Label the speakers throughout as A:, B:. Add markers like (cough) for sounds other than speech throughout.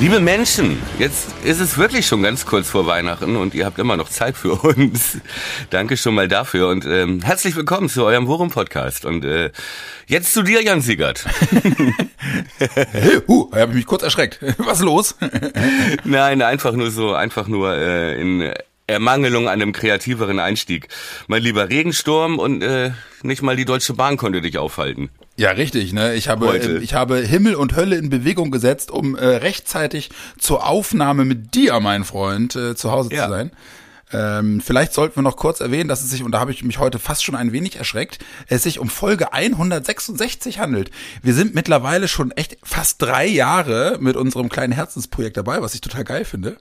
A: Liebe Menschen, jetzt ist es wirklich schon ganz kurz vor Weihnachten und ihr habt immer noch Zeit für uns. (laughs) Danke schon mal dafür und ähm, herzlich willkommen zu eurem Worum-Podcast. Und äh, jetzt zu dir, Jan Siegert. (laughs)
B: huh, habe ich mich kurz erschreckt. (laughs) Was los?
A: Nein, einfach nur so, einfach nur äh, in Ermangelung an einem kreativeren Einstieg. Mein lieber Regensturm und äh, nicht mal die Deutsche Bahn konnte dich aufhalten.
B: Ja, richtig. Ne? Ich habe,
A: Heute.
B: äh, ich habe Himmel und Hölle in Bewegung gesetzt, um äh, rechtzeitig zur Aufnahme mit dir, mein Freund, äh, zu Hause
A: Ja.
B: zu sein. Ähm, vielleicht sollten wir noch kurz erwähnen, dass es sich, und da habe ich mich heute fast schon ein wenig erschreckt, es sich um Folge 166 handelt. Wir sind mittlerweile schon echt fast drei Jahre mit unserem kleinen Herzensprojekt dabei, was ich total geil finde.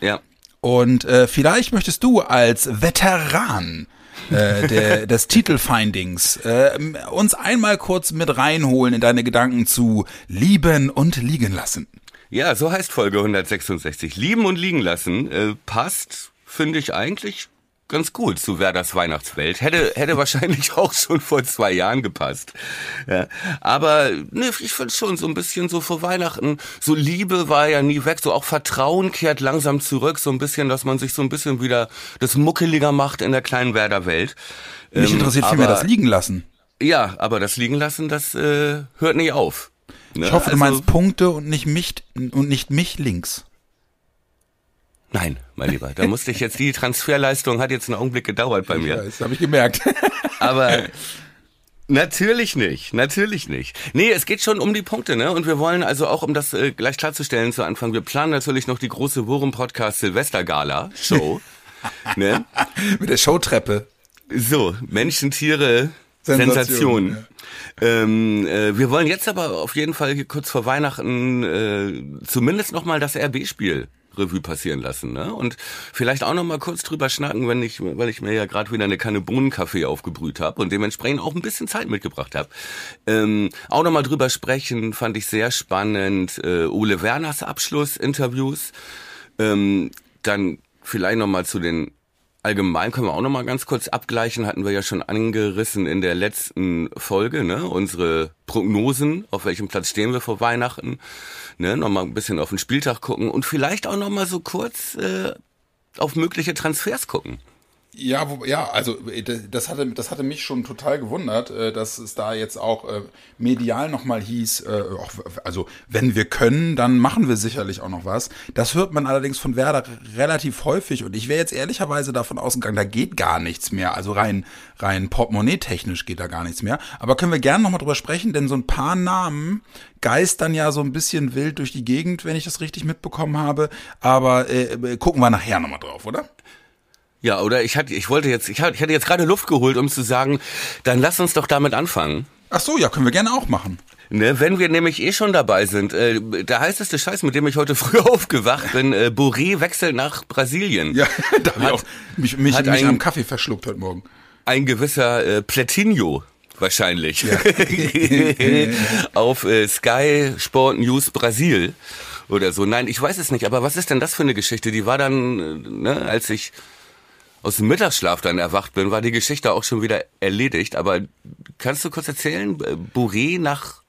A: Ja.
B: Und äh, vielleicht möchtest du als Veteran äh, der, des Titelfindings äh, uns einmal kurz mit reinholen in deine Gedanken zu lieben und liegen lassen.
A: Ja, so heißt Folge 166. Lieben und liegen lassen äh, passt, finde ich eigentlich ganz gut zu Werders Weihnachtswelt. Hätte, hätte wahrscheinlich (laughs) auch schon vor zwei Jahren gepasst. Ja, aber ne, ich finde schon so ein bisschen so vor Weihnachten, so Liebe war ja nie weg, so auch Vertrauen kehrt langsam zurück, so ein bisschen, dass man sich so ein bisschen wieder das muckeliger macht in der kleinen Werder Welt.
B: Mich
A: Ähm,
B: interessiert vielmehr das liegen lassen.
A: Ja, aber das liegen lassen, das äh, hört nicht auf. Ne?
B: Ich hoffe, du
A: Also-
B: meinst Punkte und nicht mich und nicht mich links.
A: Nein, mein Lieber, da musste ich jetzt, die Transferleistung hat jetzt einen Augenblick gedauert bei mir.
B: Das habe ich gemerkt. (laughs)
A: Aber natürlich nicht, natürlich nicht. Nee, es geht schon um die Punkte, ne? Und wir wollen also auch, um das äh, gleich klarzustellen zu Anfang, wir planen natürlich noch die große Worum-Podcast Silvester-Gala Show. (laughs) ne?
B: Mit der Showtreppe.
A: So, Menschen, Tiere,
B: Sensation,
A: Sensation. Ähm, äh, wir wollen jetzt aber auf jeden Fall hier kurz vor Weihnachten äh, zumindest noch mal das RB-Spiel Revue passieren lassen, ne? Und vielleicht auch noch mal kurz drüber schnacken, wenn ich, weil ich mir ja gerade wieder eine Kanne Bohnenkaffee aufgebrüht habe und dementsprechend auch ein bisschen Zeit mitgebracht habe. Ähm, auch noch mal drüber sprechen, fand ich sehr spannend. Äh, Ole Werners Abschlussinterviews. Ähm, dann vielleicht noch mal zu den Allgemein können wir auch noch mal ganz kurz abgleichen, hatten wir ja schon angerissen in der letzten Folge, ne? Unsere Prognosen, auf welchem Platz stehen wir vor Weihnachten, ne? Noch mal ein bisschen auf den Spieltag gucken und vielleicht auch noch mal so kurz äh, auf mögliche Transfers gucken.
B: Ja, wo, ja, also äh, das hatte, das hatte mich schon total gewundert, äh, dass es da jetzt auch äh, medial nochmal hieß, also wenn wir können, dann machen wir sicherlich auch noch was. Das hört man allerdings von Werder relativ häufig und ich wäre jetzt ehrlicherweise davon ausgegangen, da geht gar nichts mehr. Also rein, rein portemonnaie-technisch geht da gar nichts mehr. Aber können wir gerne nochmal drüber sprechen, denn so ein paar Namen geistern ja so ein bisschen wild durch die Gegend, wenn ich das richtig mitbekommen habe. Aber äh, gucken wir nachher nochmal drauf, oder?
A: Ja, oder ich hatte, ich wollte jetzt, ich hatte, jetzt gerade Luft geholt, um zu sagen, dann lass uns doch damit anfangen.
B: Ach so, ja, können wir gerne auch machen.
A: Ne, wenn wir nämlich eh schon dabei sind, äh, der heißeste Scheiß, mit dem ich heute (laughs) früh aufgewacht bin, äh, Boré wechselt nach Brasilien.
B: Ja, (laughs) da habe ich auch mich, mich,
A: hat
B: mich
A: ein-
B: am Kaffee verschluckt heute Morgen.
A: Ein gewisser äh, Platinho wahrscheinlich. (laughs) Auf äh, Sky Sport News Brasil oder so. Nein, ich weiß es nicht, aber was ist denn das für eine Geschichte? Die war dann, äh, ne, als ich aus dem Mittagsschlaf dann erwacht bin, war die Geschichte auch schon wieder erledigt. Aber kannst du kurz erzählen, äh, Boré nach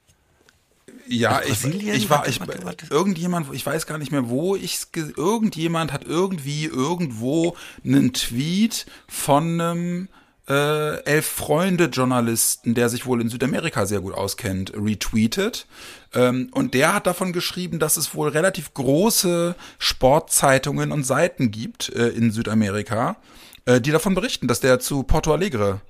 B: Ja, ich, ich war, ich, irgendjemand, ich weiß gar nicht mehr, wo ich irgendjemand hat irgendwie irgendwo einen Tweet von einem äh, elf Freunde Journalisten, der sich wohl in Südamerika sehr gut auskennt, retweetet. Ähm, und der hat davon geschrieben, dass es wohl relativ große Sportzeitungen und Seiten gibt äh, in Südamerika, äh, die davon berichten, dass der zu Porto Alegre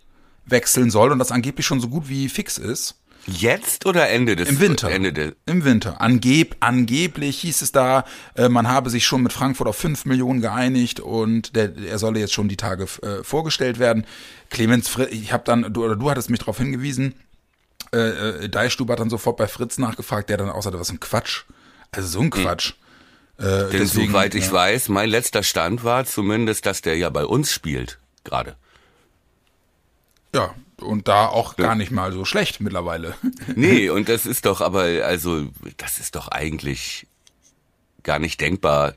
B: wechseln soll und das angeblich schon so gut wie fix ist.
A: Jetzt oder Ende des
B: Im Winter.
A: Ende des,
B: Im Winter. Angeb, angeblich hieß es da, äh, man habe sich schon mit Frankfurt auf 5 Millionen geeinigt und der, er solle jetzt schon die Tage äh, vorgestellt werden. Clemens, Fri- ich habe dann, du, oder du hattest mich darauf hingewiesen, äh, äh, Deichstube hat dann sofort bei Fritz nachgefragt, der dann auch sagte, was ein Quatsch. Also so ein Quatsch. Äh,
A: Denn
B: deswegen,
A: soweit ich
B: ja.
A: weiß, mein letzter Stand war zumindest, dass der ja bei uns spielt gerade.
B: Ja, und da auch gar nicht mal so schlecht mittlerweile. (laughs)
A: Nee, und das ist doch aber, also, das ist doch eigentlich gar nicht denkbar,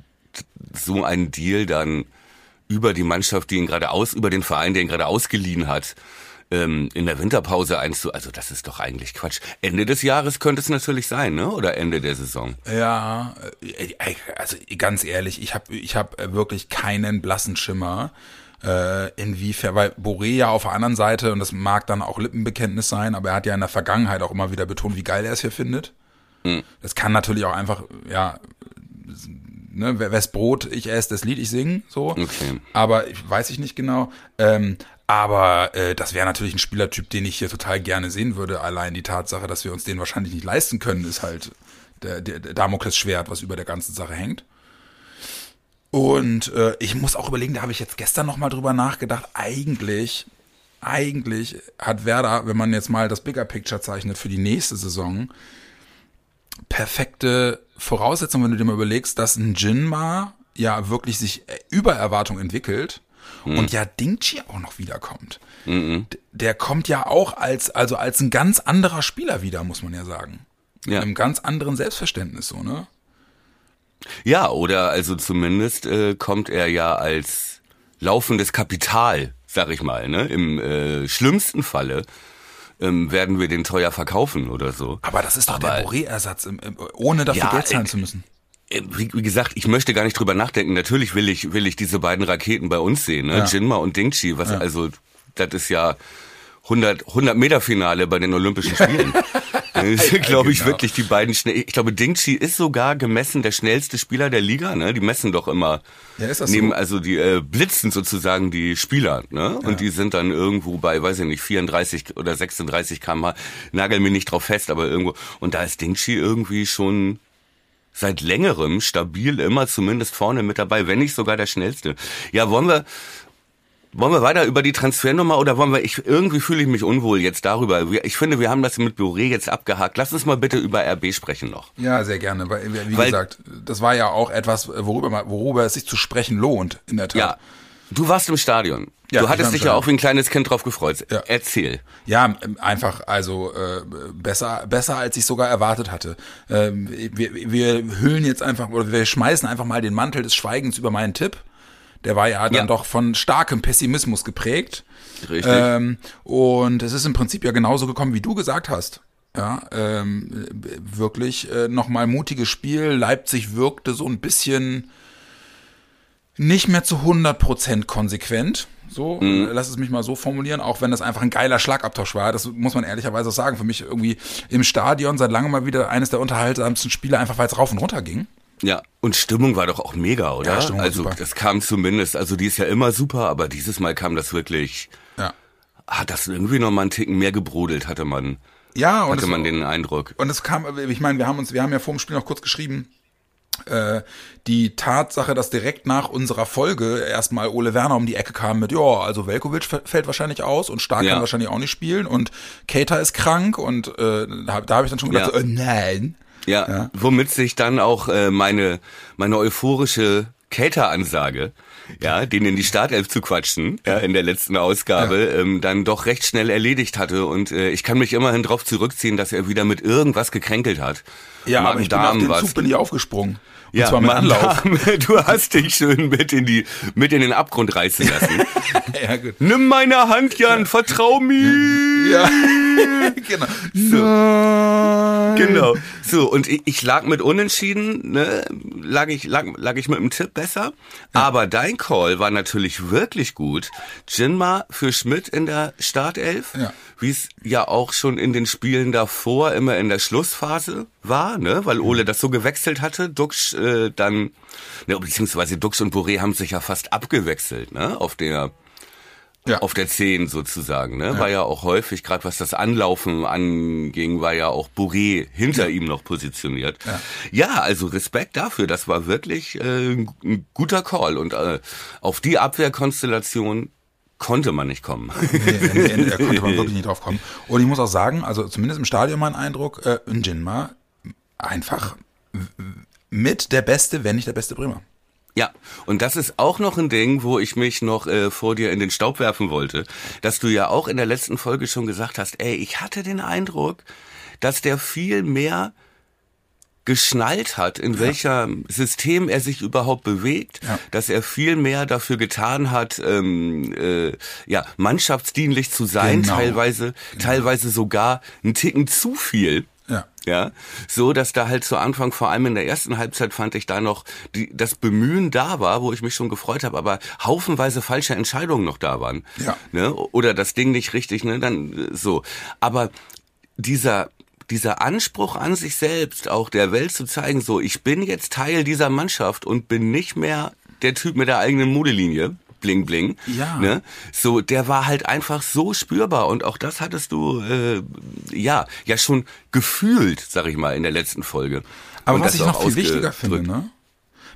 A: so einen Deal dann über die Mannschaft, die ihn gerade aus, über den Verein, der ihn gerade ausgeliehen hat, ähm, in der Winterpause einzu, also das ist doch eigentlich Quatsch. Ende des Jahres könnte es natürlich sein, ne? Oder Ende der Saison.
B: Ja, äh, also ganz ehrlich, ich habe ich hab wirklich keinen blassen Schimmer, äh, inwiefern, weil Boré ja auf der anderen Seite, und das mag dann auch Lippenbekenntnis sein, aber er hat ja in der Vergangenheit auch immer wieder betont, wie geil er es hier findet. Mhm. Das kann natürlich auch einfach, ja, ne, wes Brot ich esse, das Lied ich singe, so. Okay. Aber weiß ich nicht genau. Ähm, aber äh, das wäre natürlich ein Spielertyp, den ich hier total gerne sehen würde. Allein die Tatsache, dass wir uns den wahrscheinlich nicht leisten können, ist halt der, der, der Damoklesschwert, was über der ganzen Sache hängt. Und äh, ich muss auch überlegen, da habe ich jetzt gestern noch mal drüber nachgedacht. Eigentlich, eigentlich hat Werder, wenn man jetzt mal das Bigger Picture zeichnet für die nächste Saison, perfekte Voraussetzung, wenn du dir mal überlegst, dass ein Jinma ja wirklich sich über Erwartung entwickelt mhm. und ja Dingchi auch noch wiederkommt. Mhm. Der kommt ja auch als, also als ein ganz anderer Spieler wieder, muss man ja sagen. Mit ja. einem ganz anderen Selbstverständnis, so, ne?
A: Ja, oder also zumindest äh, kommt er ja als laufendes Kapital, sag ich mal, ne? Im äh, schlimmsten Falle ähm, werden wir den teuer verkaufen oder so.
B: Aber das ist doch Aber, der Boré-Ersatz, ohne dafür ja, Geld zahlen äh, zu müssen.
A: Äh, wie, wie, gesagt, ich möchte gar nicht drüber nachdenken. Natürlich will ich, will ich diese beiden Raketen bei uns sehen, ne? Ja. Jinma und Dingchi, was ja. also, das ist ja 100, 100 Meter Finale bei den Olympischen Spielen. (laughs) (laughs) Das sind, glaube ich, genau. wirklich die beiden schnell. Ich glaube, Dingchi ist sogar gemessen der schnellste Spieler der Liga. Ne? Die messen doch immer. Ja, ist das neben, so? Also die äh, blitzen sozusagen die Spieler. Ne? Und ja. die sind dann irgendwo bei, weiß ich nicht, 34 oder 36 km. Nagel mir nicht drauf fest, aber irgendwo. Und da ist Dingchi irgendwie schon seit längerem stabil immer zumindest vorne mit dabei, wenn nicht sogar der schnellste. Ja, wollen wir wollen wir weiter über die Transfernummer oder wollen wir, ich, irgendwie fühle ich mich unwohl jetzt darüber. Ich finde, wir haben das mit Boré jetzt abgehakt. Lass uns mal bitte über RB sprechen noch.
B: Ja, sehr gerne. Weil, wie Weil, gesagt, das war ja auch etwas, worüber, worüber es sich zu sprechen lohnt, in der Tat.
A: Ja. Du warst im Stadion. Ja, du hattest dich ja auch wie ein kleines Kind drauf gefreut. Ja. Erzähl.
B: Ja, einfach, also äh, besser, besser als ich sogar erwartet hatte. Ähm, wir, wir hüllen jetzt einfach, oder wir schmeißen einfach mal den Mantel des Schweigens über meinen Tipp. Der war ja dann ja. doch von starkem Pessimismus geprägt. Richtig. Ähm, und es ist im Prinzip ja genauso gekommen, wie du gesagt hast. Ja, ähm, wirklich äh, nochmal mutiges Spiel. Leipzig wirkte so ein bisschen nicht mehr zu 100% konsequent. So, mhm. lass es mich mal so formulieren, auch wenn das einfach ein geiler Schlagabtausch war. Das muss man ehrlicherweise auch sagen. Für mich irgendwie im Stadion seit langem mal wieder eines der unterhaltsamsten Spiele, einfach weil es rauf und runter ging.
A: Ja, und Stimmung war doch auch mega, oder? Ja, Stimmung also das kam zumindest, also die ist ja immer super, aber dieses Mal kam das wirklich, ja. hat das irgendwie noch mal einen Ticken mehr gebrodelt, hatte man. Ja, und hatte man den Eindruck.
B: Und es kam, ich meine, wir haben uns, wir haben ja vor dem Spiel noch kurz geschrieben, äh, die Tatsache, dass direkt nach unserer Folge erstmal Ole Werner um die Ecke kam mit, ja, also Velkovic fällt wahrscheinlich aus und Stark ja. kann wahrscheinlich auch nicht spielen und Kater ist krank und äh, da, da habe ich dann schon gedacht, ja. so, äh, nein.
A: Ja, ja, womit sich dann auch äh, meine, meine euphorische Cater-Ansage, ja, den in die Startelf zu quatschen, ja, in der letzten Ausgabe, ja. ähm, dann doch recht schnell erledigt hatte. Und äh, ich kann mich immerhin darauf zurückziehen, dass er wieder mit irgendwas gekränkelt hat.
B: Ja, Magen aber ich bin auf den Zug bin ich aufgesprungen. Und ja, zwar mit Anlauf. (laughs)
A: du hast dich schön mit in die, mit in den Abgrund reißen lassen. (laughs) ja, gut. Nimm meine Hand, Jan, vertrau mir. Ja. (laughs) genau. So. Nein. Genau. So, und ich, ich, lag mit Unentschieden, ne, lag ich, lag, lag ich mit dem Tipp besser. Ja. Aber dein Call war natürlich wirklich gut. Jinma für Schmidt in der Startelf. Ja. Wie es ja auch schon in den Spielen davor immer in der Schlussphase war, ne, weil Ole das so gewechselt hatte. Dux äh, dann, ne, beziehungsweise Dux und Boré haben sich ja fast abgewechselt, ne, auf der ja. auf der 10 sozusagen. Ne? Ja. War ja auch häufig, gerade was das Anlaufen anging, war ja auch Bourré hinter ja. ihm noch positioniert. Ja. also Respekt dafür. Das war wirklich äh, ein guter Call. Und äh, auf die Abwehrkonstellation konnte man nicht kommen. Nee,
B: nee, nee, da konnte man wirklich nicht drauf kommen. Und ich muss auch sagen, also zumindest im Stadion mein Eindruck, äh, Jinma einfach mit der beste, wenn nicht der beste Bremer.
A: Ja, und das ist auch noch ein Ding, wo ich mich noch äh, vor dir in den Staub werfen wollte, dass du ja auch in der letzten Folge schon gesagt hast, ey, ich hatte den Eindruck, dass der viel mehr geschnallt hat, in ja. welcher System er sich überhaupt bewegt, ja. dass er viel mehr dafür getan hat, ähm, äh, ja, mannschaftsdienlich zu sein, genau. teilweise, genau. teilweise sogar einen Ticken zu viel.
B: Ja.
A: Ja, so dass da halt zu Anfang, vor allem in der ersten Halbzeit, fand ich da noch die, das Bemühen da war, wo ich mich schon gefreut habe, aber haufenweise falsche Entscheidungen noch da waren.
B: Ja.
A: Ne? Oder das Ding nicht richtig, ne? Dann so. Aber dieser dieser Anspruch an sich selbst, auch der Welt zu zeigen, so, ich bin jetzt Teil dieser Mannschaft und bin nicht mehr der Typ mit der eigenen Modelinie. Bling Bling.
B: Ja.
A: Ne? So, der war halt einfach so spürbar und auch das hattest du äh, ja ja schon gefühlt, sag ich mal, in der letzten Folge.
B: Aber
A: und
B: was ich noch viel wichtiger finde, ne?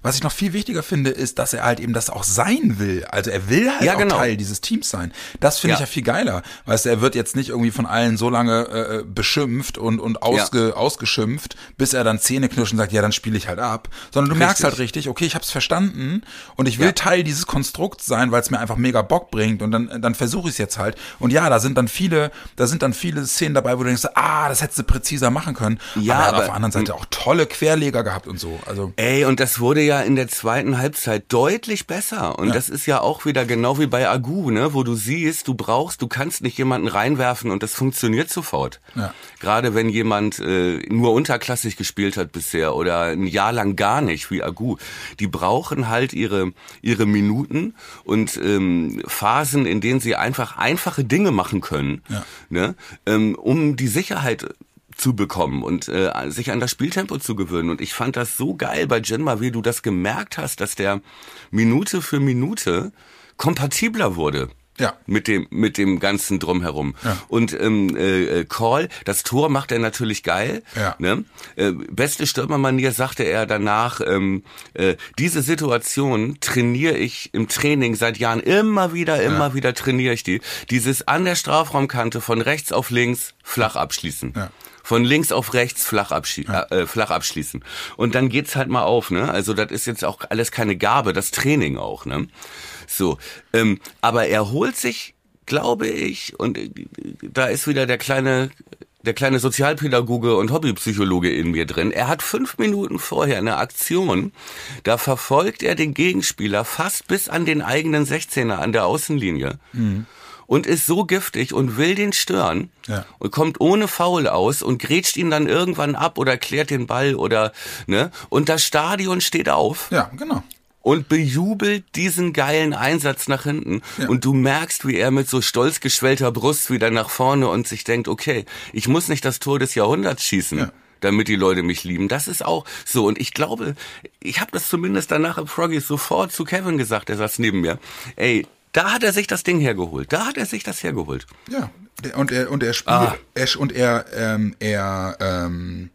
B: Was ich noch viel wichtiger finde, ist, dass er halt eben das auch sein will. Also er will halt
A: ja, genau.
B: auch Teil dieses Teams sein. Das finde ja. ich ja viel geiler. Weißt du, er wird jetzt nicht irgendwie von allen so lange äh, äh beschimpft und, und ausge, ja. ausgeschimpft, bis er dann Zähne knirscht und sagt, ja, dann spiele ich halt ab. Sondern du richtig. merkst halt richtig, okay, ich hab's verstanden und ich will Teil dieses Konstrukts sein, weil es mir einfach mega Bock bringt und dann, dann versuche ich es jetzt halt. Und ja, da sind dann viele, da sind dann viele Szenen dabei, wo du denkst, ah, das hättest du präziser machen können.
A: Ja,
B: aber er
A: hat
B: auf der anderen Seite auch tolle Querleger gehabt und so. Also
A: Ey, und das wurde ja ja in der zweiten Halbzeit deutlich besser. Und ja. das ist ja auch wieder genau wie bei Agu, ne, wo du siehst, du brauchst, du kannst nicht jemanden reinwerfen und das funktioniert sofort.
B: Ja.
A: Gerade wenn jemand äh, nur unterklassig gespielt hat bisher oder ein Jahr lang gar nicht, wie Agu. Die brauchen halt ihre, ihre Minuten und ähm, Phasen, in denen sie einfach einfache Dinge machen können,
B: ja.
A: ne, ähm, um die Sicherheit zu bekommen und äh, sich an das Spieltempo zu gewöhnen. Und ich fand das so geil bei Jinma, wie du das gemerkt hast, dass der Minute für Minute kompatibler wurde.
B: Ja.
A: Mit dem, mit dem ganzen Drumherum.
B: Ja.
A: Und ähm, äh, Call, das Tor macht er natürlich geil.
B: Ja.
A: Ne? Äh, beste Stürmermanier sagte er danach, ähm, äh, diese Situation trainiere ich im Training seit Jahren immer wieder, immer ja. wieder trainiere ich die. Dieses an der Strafraumkante von rechts auf links flach abschließen.
B: Ja
A: von links auf rechts flach, abschli ja. äh, flach abschließen. Und dann geht's halt mal auf, ne? Also das ist jetzt auch alles keine Gabe, das Training auch, ne? So, ähm, aber er holt sich, glaube ich, und äh, da ist wieder der kleine der kleine Sozialpädagoge und Hobbypsychologe in mir drin. Er hat fünf Minuten vorher eine Aktion, da verfolgt er den Gegenspieler fast bis an den eigenen 16er an der Außenlinie.
B: Mhm
A: und ist so giftig und will den stören
B: ja.
A: und kommt ohne Foul aus und grätscht ihn dann irgendwann ab oder klärt den Ball oder ne und das Stadion steht auf.
B: Ja, genau
A: und bejubelt diesen geilen Einsatz nach hinten.
B: Ja.
A: Und du merkst, wie er mit so stolz geschwellter Brust wieder nach vorne und sich denkt, okay, ich muss nicht das Tor des Jahrhunderts schießen.
B: Ja.
A: damit die Leute mich lieben. Das ist auch so. Und ich glaube, ich habe das zumindest danach im Froggy sofort zu Kevin gesagt, der saß neben mir. Ey, da hat er sich das Ding hergeholt. Da hat er sich das hergeholt.
B: Ja, und er und er spielt
A: Ah.
B: er, und er ähm, er ähm,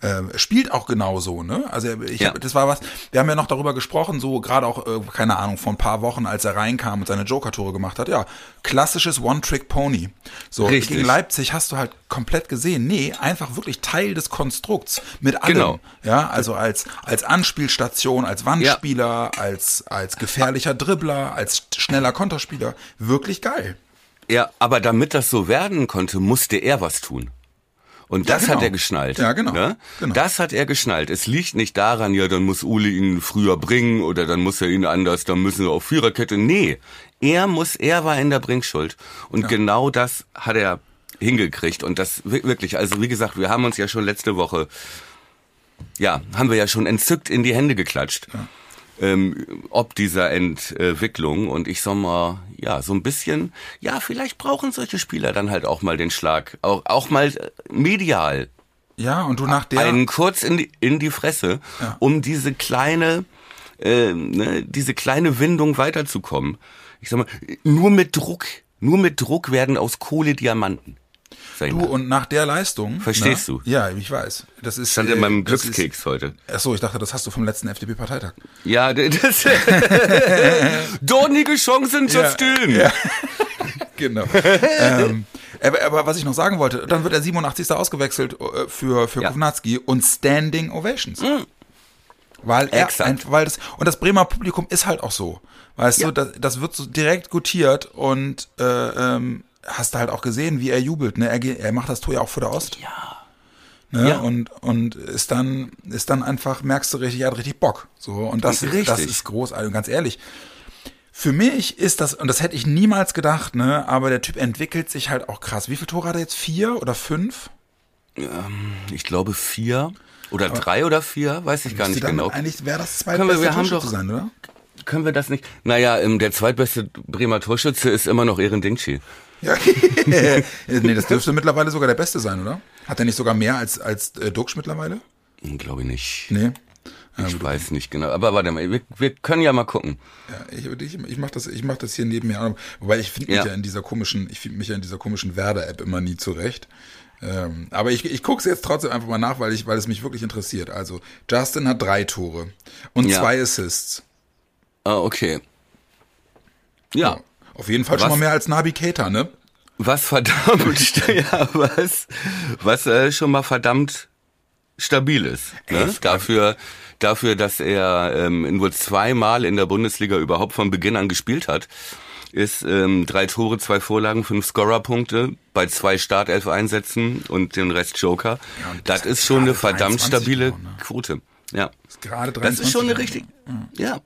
B: äh, spielt auch genauso, ne? Also ich
A: Ja.
B: hab, das war was. Wir haben ja noch darüber gesprochen, so gerade auch äh, keine Ahnung vor ein paar Wochen, als er reinkam und seine Joker-Tore gemacht hat. Ja, klassisches One-Trick-Pony. So
A: Richtig.
B: gegen Leipzig hast du halt komplett gesehen. Nee, einfach wirklich Teil des Konstrukts mit allem.
A: Genau.
B: Ja, also als als Anspielstation, als Wandspieler, als als gefährlicher Dribbler, als schneller Konterspieler. Wirklich geil.
A: Ja, aber damit das so werden konnte, musste er was tun. Und
B: Ja,
A: das
B: genau.
A: hat er geschnallt.
B: Ja, genau.
A: Ne?
B: Genau.
A: Das hat er geschnallt. Es liegt nicht daran, ja, dann muss Uli ihn früher bringen oder dann muss er ihn anders, dann müssen wir auf Viererkette. Nee, er muss, er war in der Bringschuld. Und genau das hat er hingekriegt. Und das wi- wirklich, also wie gesagt, wir haben uns ja schon letzte Woche, ja, haben wir ja schon entzückt in die Hände geklatscht. Ähm, ob dieser Entwicklung und ich sag mal, ja, so ein bisschen, ja, vielleicht brauchen solche Spieler dann halt auch mal den Schlag, auch, auch mal äh, medial,
B: Ja, und du nach der
A: einen kurz in die, in die Fresse,
B: Ja.
A: um diese kleine, äh, ne, diese kleine Windung weiterzukommen. Ich sag mal, nur mit Druck, nur mit Druck werden aus Kohle Diamanten.
B: Du und nach der Leistung.
A: Verstehst du?
B: Ja, ich weiß. Das ist.
A: Stand in
B: äh,
A: meinem
B: das
A: Glückskeks heute.
B: Ist, ach so, ich dachte, das hast du vom letzten FDP-Parteitag.
A: Ja, (laughs) das. (laughs) Dornige Chancen Justin.
B: Ja. (laughs) genau. ähm, aber, aber was ich noch sagen wollte, dann wird er 87. ausgewechselt äh, für, für
A: Ja.
B: Kovnatski und Standing Ovations. Weil er, ein, weil das, und das Bremer Publikum ist halt auch so. Weißt du, das, das wird so direkt gutiert und äh, ähm, hast du halt auch gesehen, wie er jubelt. Ne? Er, er macht das Tor ja auch vor der Ost.
A: Ja.
B: Ne?
A: Ja.
B: Und, und ist dann, ist dann einfach, merkst du richtig, er hat richtig Bock. So, und das,
A: Richtig.
B: das ist großartig. Und ganz ehrlich, für mich ist das, und das hätte ich niemals gedacht, ne, aber der Typ entwickelt sich halt auch krass. Wie viele Tore hat er jetzt? Vier oder fünf?
A: Ich glaube vier oder drei oder vier, weiß ich gar nicht genau.
B: Eigentlich wäre das
A: wir-
B: zweitbeste
A: wir
B: Torschütze
A: doch-
B: sein, oder?
A: Können wir das nicht? Naja, ähm, der zweitbeste Bremer Torschütze ist immer noch Ehren Dingchi.
B: Ja. (laughs) nee, das dürfte mittlerweile sogar der Beste sein, oder? Hat er nicht sogar mehr als, als äh, Duxch mittlerweile?
A: Glaube ich nicht.
B: Nee.
A: ich weiß nicht genau. Aber warte mal, wir, wir können ja mal gucken.
B: Ja, ich, ich, ich mache das, ich mach das hier nebenher. Wobei ich finde mich
A: Ja.
B: ja in dieser komischen, ich finde mich ja in dieser komischen Werder-App immer nie zurecht. Ähm, aber ich, ich gucke es jetzt trotzdem einfach mal nach, weil ich, weil es mich wirklich interessiert. Also Justin hat drei Tore und
A: Ja.
B: zwei Assists.
A: Ah, okay. Ja.
B: Auf jeden Fall schon
A: Was?
B: mal mehr als Nabi Keita, ne?
A: Was verdammt, (laughs) ja, was, was äh, schon mal verdammt stabil ist. Ne? Dafür, dafür, dass er ähm, nur zweimal in der Bundesliga überhaupt von Beginn an gespielt hat, ist ähm, drei Tore, zwei Vorlagen, fünf Scorerpunkte bei zwei Startelf-Einsätzen und den Rest Joker.
B: und
A: das,
B: das
A: ist schon eine verdammt
B: 23
A: stabile
B: auch, ne?
A: Quote. Ja.
B: Ist gerade
A: Das ist schon eine
B: 23.
A: richtig, ja.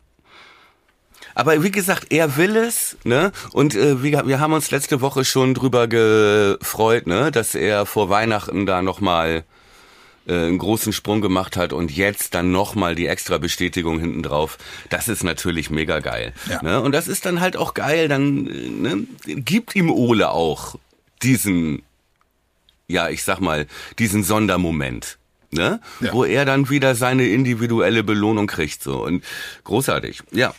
A: Aber wie gesagt, er will es, ne? Und äh, wir, wir haben uns letzte Woche schon drüber gefreut, ne, dass er vor Weihnachten da nochmal äh, einen großen Sprung gemacht hat und jetzt dann nochmal die extra Bestätigung hinten drauf. Das ist natürlich mega geil.
B: Ja.
A: Ne? Und das ist dann halt auch geil, dann äh, ne, gibt ihm Ole auch diesen, ja, ich sag mal, diesen Sondermoment. Ne?
B: Ja.
A: Wo er dann wieder seine individuelle Belohnung kriegt. So. Und großartig, ja.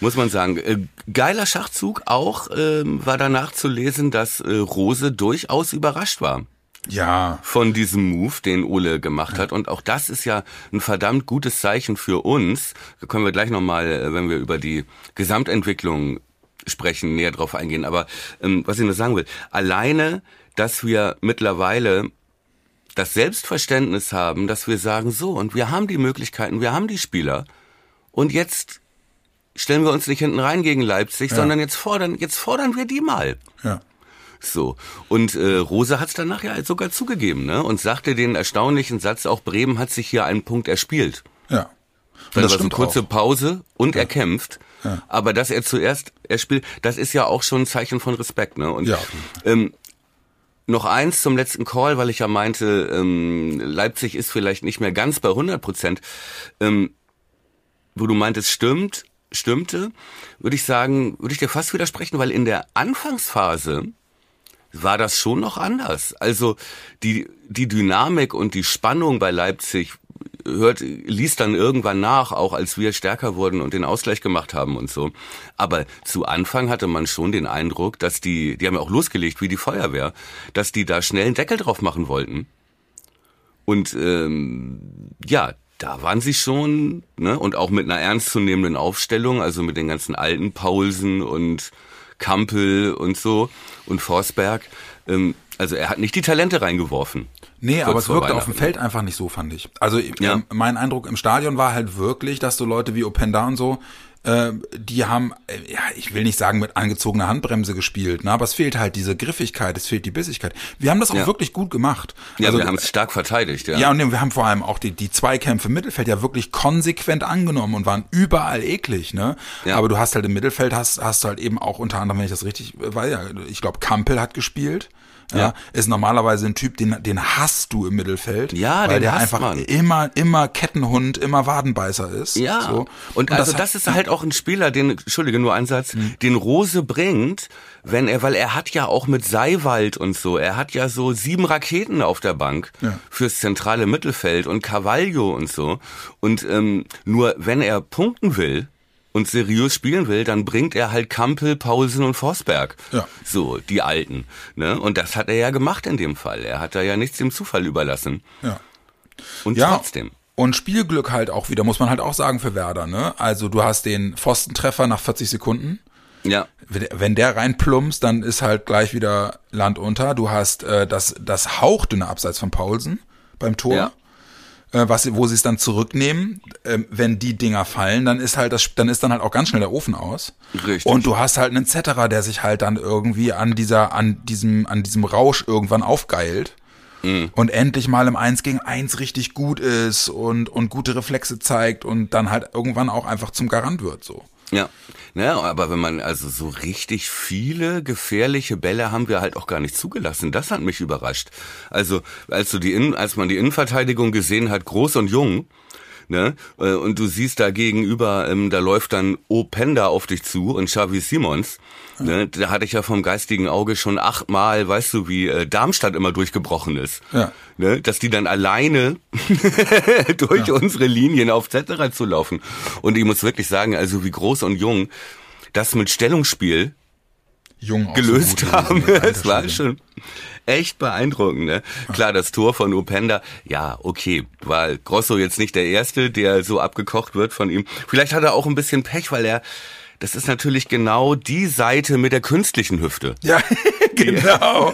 A: Muss man sagen. Äh, geiler Schachzug auch ähm, war danach zu lesen, dass äh, Rose durchaus überrascht war
B: Ja,
A: von diesem Move, den Ole gemacht hat. Und auch das ist ja ein verdammt gutes Zeichen für uns. Da können wir gleich nochmal, äh, wenn wir über die Gesamtentwicklung sprechen, näher drauf eingehen. Aber ähm, was ich nur sagen will, alleine, dass wir mittlerweile das Selbstverständnis haben, dass wir sagen, so, und wir haben die Möglichkeiten, wir haben die Spieler. Und jetzt stellen wir uns nicht hinten rein gegen Leipzig, sondern jetzt fordern, jetzt fordern wir die mal.
B: ja.
A: So. Und äh, Rose hat es danach ja sogar zugegeben, ne? Und sagte den erstaunlichen Satz, auch Bremen hat sich hier einen Punkt erspielt.
B: Ja. Und
A: Dann war so eine kurze
B: auch.
A: Pause und er kämpft. Aber dass er zuerst er spielt, das ist ja auch schon ein Zeichen von Respekt, ne? Und
B: Ja.
A: ähm, noch eins zum letzten Call, weil ich ja meinte, ähm, Leipzig ist vielleicht nicht mehr ganz bei 100 Prozent. Ähm, wo du meintest, stimmt, stimmte, würde ich sagen, würde ich dir fast widersprechen, weil in der Anfangsphase war das schon noch anders. Also die, die Dynamik und die Spannung bei Leipzig hört, ließ dann irgendwann nach, auch als wir stärker wurden und den Ausgleich gemacht haben und so. Aber zu Anfang hatte man schon den Eindruck, dass die, die haben ja auch losgelegt wie die Feuerwehr, dass die da schnell einen Deckel drauf machen wollten. Und ähm, ja, da waren sie schon, ne, und auch mit einer ernstzunehmenden Aufstellung, also mit den ganzen alten Paulsen und Kampel und so und Forsberg. Ähm, also er hat nicht die Talente reingeworfen.
B: Nee, aber es wirkte auf dem. Feld einfach nicht so, fand ich. Also
A: Ja.
B: ähm, mein Eindruck im Stadion war halt wirklich, dass so Leute wie Openda und so, äh, die haben, äh, ja, ich will nicht sagen mit angezogener Handbremse gespielt, ne, aber es fehlt halt diese Griffigkeit, es fehlt die Bissigkeit. Wir haben das auch
A: Ja.
B: wirklich gut gemacht.
A: Ja,
B: also,
A: wir haben es stark verteidigt, ja.
B: ja, und wir haben vor allem auch die, die Zweikämpfe im Mittelfeld ja wirklich konsequent angenommen und waren überall eklig, ne?
A: Ja.
B: Aber du hast halt im Mittelfeld hast, hast du halt eben auch unter anderem, wenn ich das richtig weiß, ja, ich glaube, Kampel hat gespielt. Ja,
A: Ja.
B: ist normalerweise ein Typ, den, den hast du im Mittelfeld.
A: Ja,
B: weil der einfach
A: man.
B: immer, immer Kettenhund, immer Wadenbeißer ist.
A: Ja,
B: so.
A: und, also
B: hat-
A: das, ist halt auch ein Spieler, den, Entschuldige, nur ein Satz,
B: Hm.
A: den Rose bringt, wenn er, weil er hat ja auch mit Seiwald und so, er hat ja so sieben Raketen auf der Bank
B: Ja.
A: fürs zentrale Mittelfeld und Carvalho und so. Und ähm, nur wenn er punkten will und seriös spielen will, dann bringt er halt Kampel, Paulsen und Forsberg.
B: Ja.
A: So, die Alten. Ne? Und das hat er ja gemacht in dem Fall. Er hat da ja nichts dem Zufall überlassen.
B: ja.
A: Und
B: Ja.
A: trotzdem.
B: Und Spielglück halt auch wieder, muss man halt auch sagen für Werder, ne? Also du hast den Pfostentreffer nach 40 Sekunden.
A: Ja.
B: Wenn- der reinplumpst, dann ist halt gleich wieder Land unter. Du hast äh, das, das hauchdünne Abseits von Paulsen beim Tor.
A: Ja.
B: Äh, was, wo sie es dann zurücknehmen, ähm, wenn die Dinger fallen, dann ist halt das, dann ist dann halt auch ganz schnell der Ofen aus.
A: Richtig.
B: Und du hast halt einen Zetterer, der sich halt dann irgendwie an dieser, an diesem, an diesem Rausch irgendwann aufgeilt. Und endlich mal im Eins gegen Eins richtig gut ist und, und gute Reflexe zeigt und dann halt irgendwann auch einfach zum Garant wird, so.
A: Ja. Naja, aber wenn man, also so richtig viele gefährliche Bälle haben wir halt auch gar nicht zugelassen. Das hat mich überrascht. Also, als du die Innen, als man die Innenverteidigung gesehen hat, groß und jung, ne, äh, und du siehst da gegenüber, ähm, da läuft dann Openda auf dich zu und Xavi Simons, ne, da hatte ich ja vom geistigen Auge schon achtmal, weißt du, wie äh, Darmstadt immer durchgebrochen ist.
B: Ja.
A: Ne, dass die dann alleine (laughs) durch unsere Linien auf Zetterer zu laufen. Und ich muss wirklich sagen, also wie groß und jung das mit Stellungsspiel
B: Jung
A: gelöst
B: so
A: haben. (laughs) Es war schon echt beeindruckend. Ne? Klar, das Tor von Openda, ja, okay, war Grosso jetzt nicht der Erste, der so abgekocht wird von ihm. Vielleicht hat er auch ein bisschen Pech, weil er, das ist natürlich genau die Seite mit der künstlichen Hüfte.
B: Ja, (laughs) genau.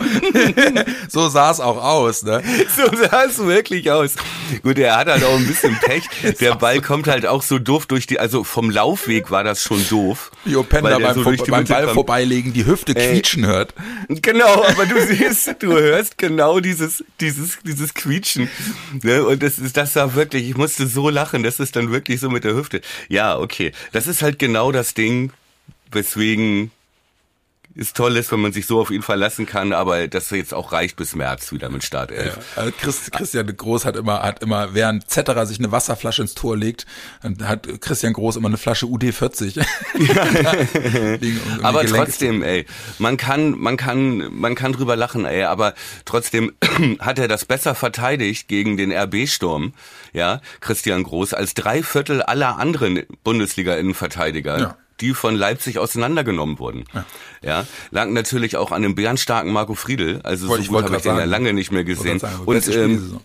B: (laughs) so sah es auch aus, ne? (laughs)
A: So sah es wirklich aus. Gut, er hat halt auch ein bisschen Pech. Der Ball kommt halt auch so doof durch die, also vom Laufweg war das schon doof.
B: Wie Openda
A: weil der
B: beim,
A: so
B: vor, beim Ball vorbeilegen die Hüfte
A: Ey.
B: quietschen hört.
A: Genau, aber du siehst, du hörst genau dieses, dieses, dieses Quietschen. Ne? Und das ist, das war wirklich, ich musste so lachen, das ist dann wirklich so mit der Hüfte. Ja, okay. Das ist halt genau das Ding, weswegen es toll ist, wenn man sich so auf ihn verlassen kann, aber das jetzt auch reicht bis März wieder mit Startelf.
B: Also Christ, Christian Groß hat immer, hat immer, während Zetterer sich eine Wasserflasche ins Tor legt, hat Christian Groß immer eine Flasche UD40. Liegen (laughs) um- um die
A: Aber
B: Gelenke
A: trotzdem, ey, man kann, man kann, man kann drüber lachen, ey, aber trotzdem (clears throat) hat er das besser verteidigt gegen den RB-Sturm, ja, Christian Groß, als drei Viertel aller anderen Bundesliga-Innenverteidiger.
B: Ja.
A: Die von Leipzig auseinandergenommen wurden. Ja. lag natürlich auch an dem bärenstarken Marco Friedl. Also
B: Wollte-
A: so gut habe ich den ja lange nicht mehr gesehen.
B: sagen,
A: Und, ähm,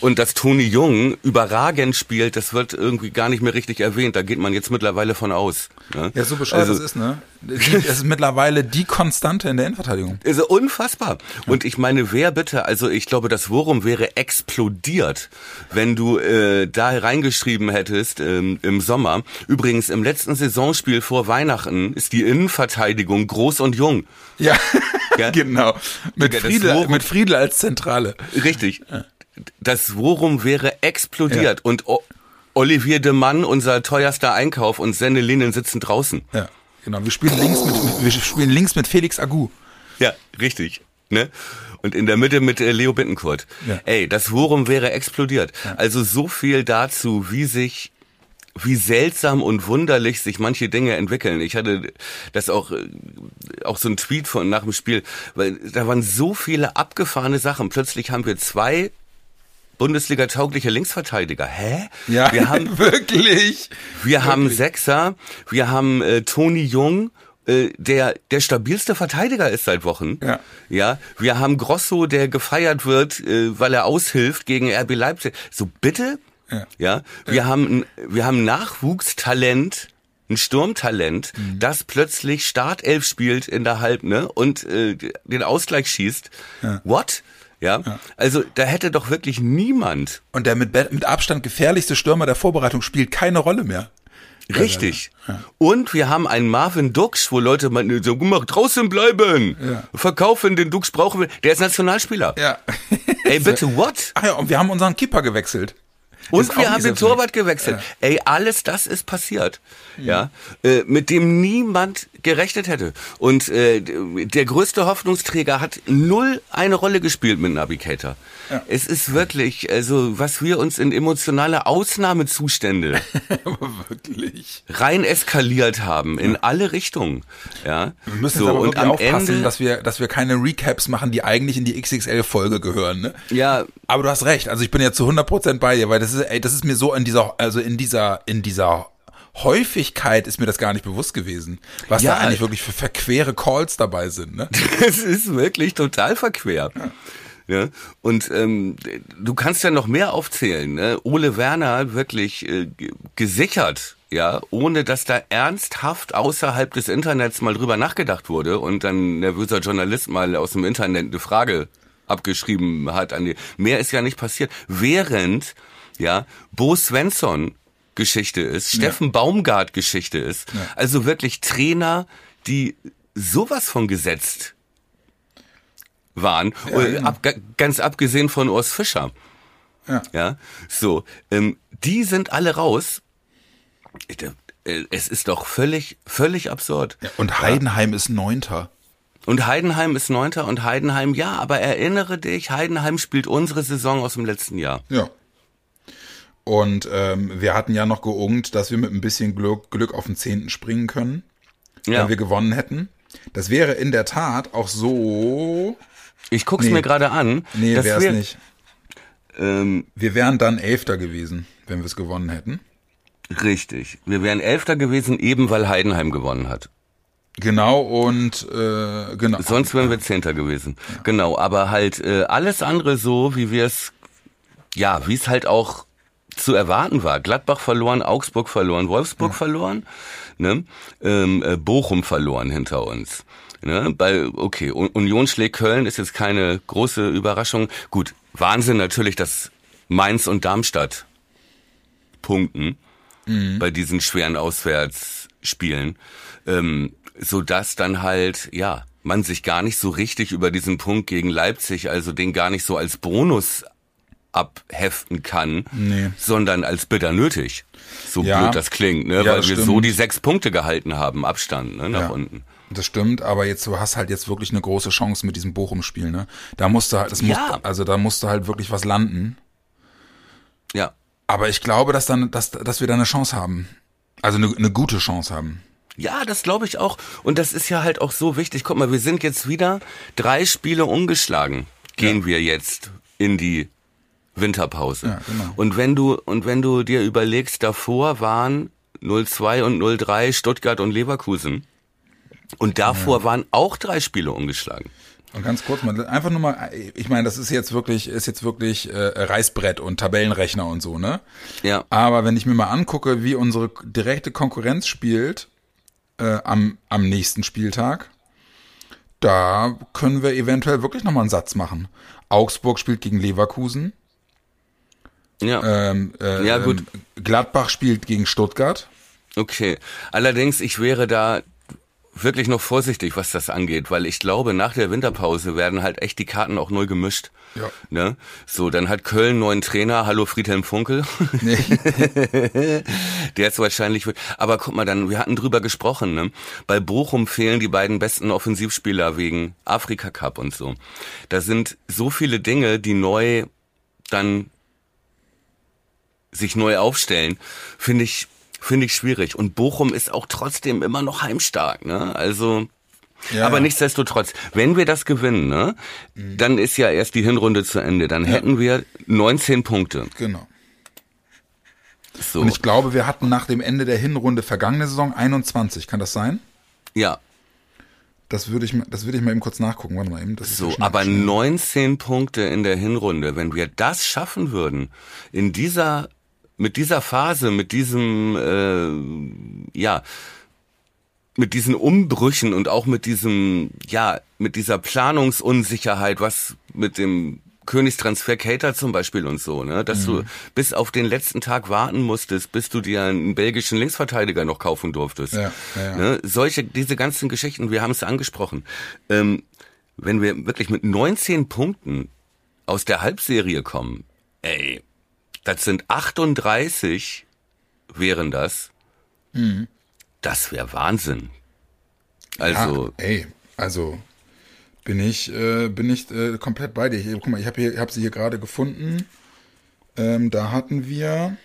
A: und dass Toni Jung überragend spielt, das wird irgendwie gar nicht mehr richtig erwähnt. Da geht man jetzt mittlerweile von aus. Ne?
B: Ja, so bescheuert
A: Also-
B: das ist, ne? Es ist mittlerweile die Konstante in der Innenverteidigung.
A: Also unfassbar. Und ich meine, wer bitte, also ich glaube, das Worum wäre explodiert, wenn du äh, da reingeschrieben hättest ähm, im Sommer. Übrigens, im letzten Saisonspiel vor Weihnachten ist die Innenverteidigung groß und jung.
B: Ja, (laughs)
A: Ja.
B: genau. Mit
A: das
B: Friedel, mit Friedel als Zentrale.
A: Richtig. Das Worum wäre explodiert. Und o Olivier de Mann, unser teuerster Einkauf, und Senne Linen sitzen draußen.
B: Ja, genau. Wir spielen links mit, wir spielen links mit Felix Agu.
A: Ja, richtig. Ne? Und in der Mitte mit äh, Leo Bittencourt.
B: Ja.
A: Ey, das Worum wäre explodiert. Also so viel dazu, wie sich wie seltsam und wunderlich sich manche Dinge entwickeln. Ich hatte das auch äh, auch so ein Tweet von nach dem Spiel, weil da waren so viele abgefahrene Sachen. Plötzlich haben wir zwei Bundesliga-taugliche Linksverteidiger. Hä?
B: Ja,
A: Wir haben (laughs)
B: wirklich.
A: wir haben Sechser, wir haben äh, Toni Jung, äh, der der stabilste Verteidiger ist seit Wochen.
B: Ja.
A: ja. Wir haben Grosso, der gefeiert wird, äh, weil er aushilft gegen RB Leipzig. So bitte?
B: Ja.
A: Ja. Wir haben ein, wir haben Nachwuchstalent. Ein Sturmtalent,
B: Mhm.
A: das plötzlich Startelf spielt in der Halb, ne, und äh, den Ausgleich schießt. What? Ja? Also da hätte doch wirklich niemand
B: Und der mit, mit Abstand gefährlichste Stürmer der Vorbereitung spielt keine Rolle mehr.
A: Richtig. Und wir haben einen Marvin Dux, wo Leute meinen, so, mal, draußen bleiben.
B: Ja.
A: Verkaufen, den Dux brauchen wir. Der ist Nationalspieler.
B: Ja.
A: Ey, bitte, (laughs) what?
B: Ach ja, und wir haben unseren Keeper gewechselt.
A: Und wir haben den Torwart gewechselt. Ey, alles das ist passiert. Ja, äh, mit dem niemand gerechnet hätte. Und äh, der größte Hoffnungsträger hat null eine Rolle gespielt mit Navigator.
B: Ja.
A: Es ist wirklich, also was wir uns in emotionale Ausnahmezustände (laughs)
B: wirklich.
A: rein eskaliert haben in alle Richtungen. Ja.
B: Wir müssen
A: so,
B: aber
A: und am
B: aufpassen,
A: Ende,
B: dass wir, dass wir keine Recaps machen, die eigentlich in die XXL-Folge gehören. Ne?
A: ja,
B: Aber du hast recht. Also ich bin ja zu 100% bei dir, weil das ist, ey, das ist mir so in dieser, also in dieser, in dieser Häufigkeit ist mir das gar nicht bewusst gewesen, was
A: Ja.
B: da eigentlich wirklich für verquere Calls dabei sind. Ne? (laughs)
A: es ist wirklich total verquer. Ja. Und ähm, du kannst ja noch mehr aufzählen. Ne? Ole Werner wirklich äh, gesichert, ja, ohne dass da ernsthaft außerhalb des Internets mal drüber nachgedacht wurde und dann ein nervöser Journalist mal aus dem Internet eine Frage abgeschrieben hat. An die. Mehr ist ja nicht passiert. Während ja, Bo Svensson Geschichte ist, Steffen Baumgart Geschichte ist.
B: Ja.
A: Also wirklich Trainer, die sowas von gesetzt waren.
B: Genau.
A: ab, ga- ganz abgesehen von Urs Fischer.
B: Ja.
A: Ja, so, ähm, die sind alle raus. Äh, Es ist doch völlig, völlig absurd.
B: Und Heidenheim ist Neunter.
A: Und Heidenheim ist Neunter und Heidenheim, ja, aber erinnere dich, Heidenheim spielt unsere Saison aus dem letzten Jahr.
B: Ja. Und ähm, wir hatten ja noch geungt, dass wir mit ein bisschen Glück, Glück auf den Zehnten springen können,
A: Ja.
B: wenn wir gewonnen hätten. Das wäre in der Tat auch so.
A: Ich guck's
B: Nee.
A: mir gerade an.
B: Nee,
A: wir-
B: es nicht.
A: Ähm,
B: Wir wären dann Elfter gewesen, wenn wir es gewonnen hätten.
A: richtig. Wir wären Elfter gewesen, eben weil Heidenheim gewonnen hat.
B: Genau, und äh, genau.
A: Sonst wären wir Zehnter gewesen. Genau, aber halt äh, alles andere so, wie wir es, ja, wie es halt auch zu erwarten war. Gladbach verloren, Augsburg verloren, Wolfsburg verloren, ne? ähm, äh, Bochum verloren hinter uns. Ne? Bei, okay, Un- Union schlägt Köln ist jetzt keine große Überraschung. Gut, Wahnsinn natürlich, dass Mainz und Darmstadt punkten bei diesen schweren Auswärtsspielen, ähm, so dass dann halt ja man sich gar nicht so richtig über diesen Punkt gegen Leipzig, also den gar nicht so als Bonus abheften kann,
B: Nee.
A: sondern als bitter nötig. So
B: Ja.
A: blöd das klingt, ne?
B: Ja,
A: weil wir so
B: stimmt.
A: die sechs Punkte gehalten haben, Abstand ne? nach
B: Ja.
A: unten.
B: Das stimmt, aber jetzt du hast halt jetzt wirklich eine große Chance mit diesem Bochum-Spiel, ne? Da musste halt, das
A: Ja.
B: musste, also da musste halt wirklich was landen.
A: Ja,
B: Aber ich glaube, dass dann, dass, dass wir da eine Chance haben. Also eine, eine gute Chance haben.
A: Ja, das glaube ich auch. Und das ist ja halt auch so wichtig. Guck mal, wir sind jetzt wieder drei Spiele ungeschlagen. Gehen wir jetzt in die Winterpause.
B: Ja, genau.
A: Und wenn du, und wenn du dir überlegst, davor waren 02 und 03 Stuttgart und Leverkusen. Und davor waren auch drei Spiele ungeschlagen.
B: Und ganz kurz mal, einfach nur mal, ich meine, das ist jetzt wirklich, ist jetzt wirklich äh, Reißbrett und Tabellenrechner und so, ne?
A: Ja.
B: Aber wenn ich mir mal angucke, wie unsere direkte Konkurrenz spielt äh, am, am nächsten Spieltag, da können wir eventuell wirklich nochmal einen Satz machen. Augsburg spielt gegen Leverkusen.
A: Ja.
B: Ähm, äh,
A: Ja, gut.
B: ähm, Gladbach spielt gegen Stuttgart.
A: Okay. Allerdings, ich wäre da wirklich noch vorsichtig, was das angeht, weil ich glaube, nach der Winterpause werden halt echt die Karten auch neu gemischt.
B: Ja.
A: Ne? So, dann hat Köln neuen Trainer. Hallo Friedhelm Funkel.
B: Nee. (laughs)
A: Der jetzt wahrscheinlich wird. Aber guck mal, dann, wir hatten drüber gesprochen, ne? Bei Bochum fehlen die beiden besten Offensivspieler wegen Afrika Cup und so. Da sind so viele Dinge, die neu dann sich neu aufstellen, finde ich, finde ich schwierig. Und Bochum ist auch trotzdem immer noch heimstark, ne? Also,
B: Ja,
A: aber
B: ja.
A: nichtsdestotrotz, wenn wir das gewinnen, ne, dann ist ja erst die Hinrunde zu Ende. Dann hätten wir 19 Punkte.
B: Genau.
A: So.
B: Und ich glaube, wir hatten nach dem Ende der Hinrunde vergangene Saison 21. Kann das sein?
A: ja,
B: Das würde ich, mal- das würde ich mal eben kurz nachgucken. Warte mal eben. Das ist
A: so,
B: ja
A: aber
B: schnell.
A: 19 Punkte in der Hinrunde, wenn wir das schaffen würden, in dieser, mit dieser Phase, mit diesem, äh, ja, mit diesen Umbrüchen und auch mit diesem, ja, mit dieser Planungsunsicherheit, was mit dem Königstransfer Cater zum Beispiel und so, ne, dass
B: Mhm.
A: du bis auf den letzten Tag warten musstest, bis du dir einen belgischen Linksverteidiger noch kaufen durftest.
B: Ja, ja.
A: Ne, solche, diese ganzen Geschichten, wir haben es angesprochen. Ähm, wenn wir wirklich mit 19 Punkten aus der Halbserie kommen, ey, das sind 38, wären das.
B: Mhm.
A: Das wäre Wahnsinn. Also,
B: ja, ey, also bin ich, äh, bin ich äh, komplett bei dir. Guck mal, ich habe hab sie hier gerade gefunden. Ähm, da hatten wir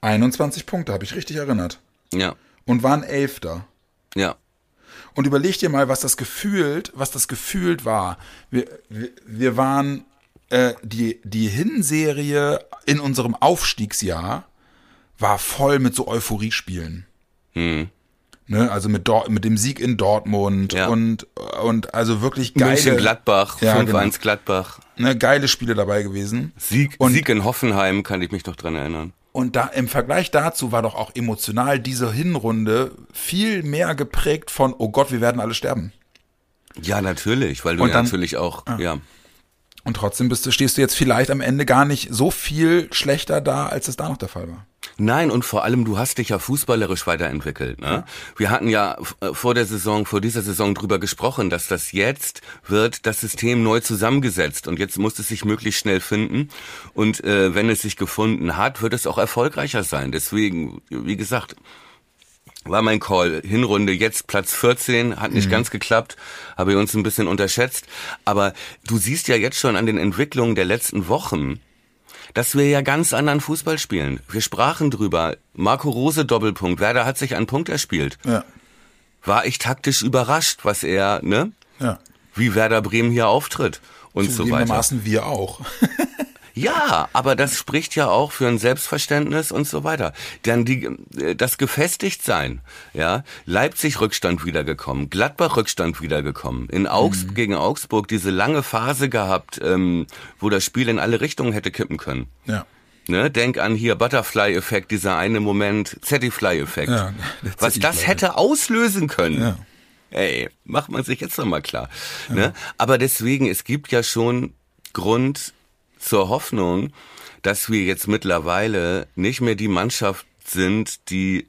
B: 21 Punkte, habe ich richtig erinnert.
A: ja,
B: Und waren Elfter.
A: ja,
B: Und überleg dir mal, was das gefühlt, was das gefühlt war. Wir, wir, wir waren äh, die die Hinserie in unserem Aufstiegsjahr war voll mit so Euphoriespielen.
A: hm.
B: Ne, also mit, Dor mit dem Sieg in Dortmund
A: Ja.
B: und und also wirklich geile
A: München Gladbach,
B: Ja,
A: 5-1
B: genau.
A: Gladbach.
B: ne, geile Spiele dabei gewesen.
A: Sieg,
B: Und-
A: Sieg in Hoffenheim, kann ich mich noch dran erinnern.
B: Und da im Vergleich dazu war doch auch emotional diese Hinrunde viel mehr geprägt von oh Gott, wir werden alle sterben.
A: Ja, natürlich, weil du
B: dann-
A: natürlich auch, ja.
B: Und trotzdem bist du, stehst du jetzt vielleicht am Ende gar nicht so viel schlechter da, als es da noch der Fall war.
A: Nein, und vor allem, du hast dich ja fußballerisch weiterentwickelt. Ne? Ja. Wir hatten ja äh, vor der Saison, vor dieser Saison drüber gesprochen, dass das jetzt wird das System neu zusammengesetzt und jetzt muss es sich möglichst schnell finden. Und äh, wenn es sich gefunden hat, wird es auch erfolgreicher sein. Deswegen, wie gesagt, war mein Call. Hinrunde jetzt Platz 14, hat nicht mhm. ganz geklappt, habe ich uns ein bisschen unterschätzt. Aber du siehst ja jetzt schon an den Entwicklungen der letzten Wochen, dass wir ja ganz anderen Fußball spielen. Wir sprachen drüber. Marco Rose Doppelpunkt. Werder hat sich einen Punkt erspielt. Ja. War ich taktisch überrascht, was er, ne? Ja. Wie Werder Bremen hier auftritt und so weiter.
B: wir auch. (laughs)
A: Ja, aber das spricht ja auch für ein Selbstverständnis und so weiter. Dann die, äh, das Gefestigtsein, ja. Leipzig Rückstand wiedergekommen, Gladbach Rückstand wiedergekommen, in Augs mhm. gegen Augsburg diese lange Phase gehabt, ähm, wo das Spiel in alle Richtungen hätte kippen können.
B: Ja.
A: Ne, denk an hier Butterfly-Effekt, dieser eine Moment, Zettifly-Effekt. Ja, Was (laughs) das hätte auslösen können. Ja. Ey, macht man sich jetzt nochmal klar. Ja. Ne? Aber deswegen, es gibt ja schon Grund, zur Hoffnung, dass wir jetzt mittlerweile nicht mehr die Mannschaft sind, die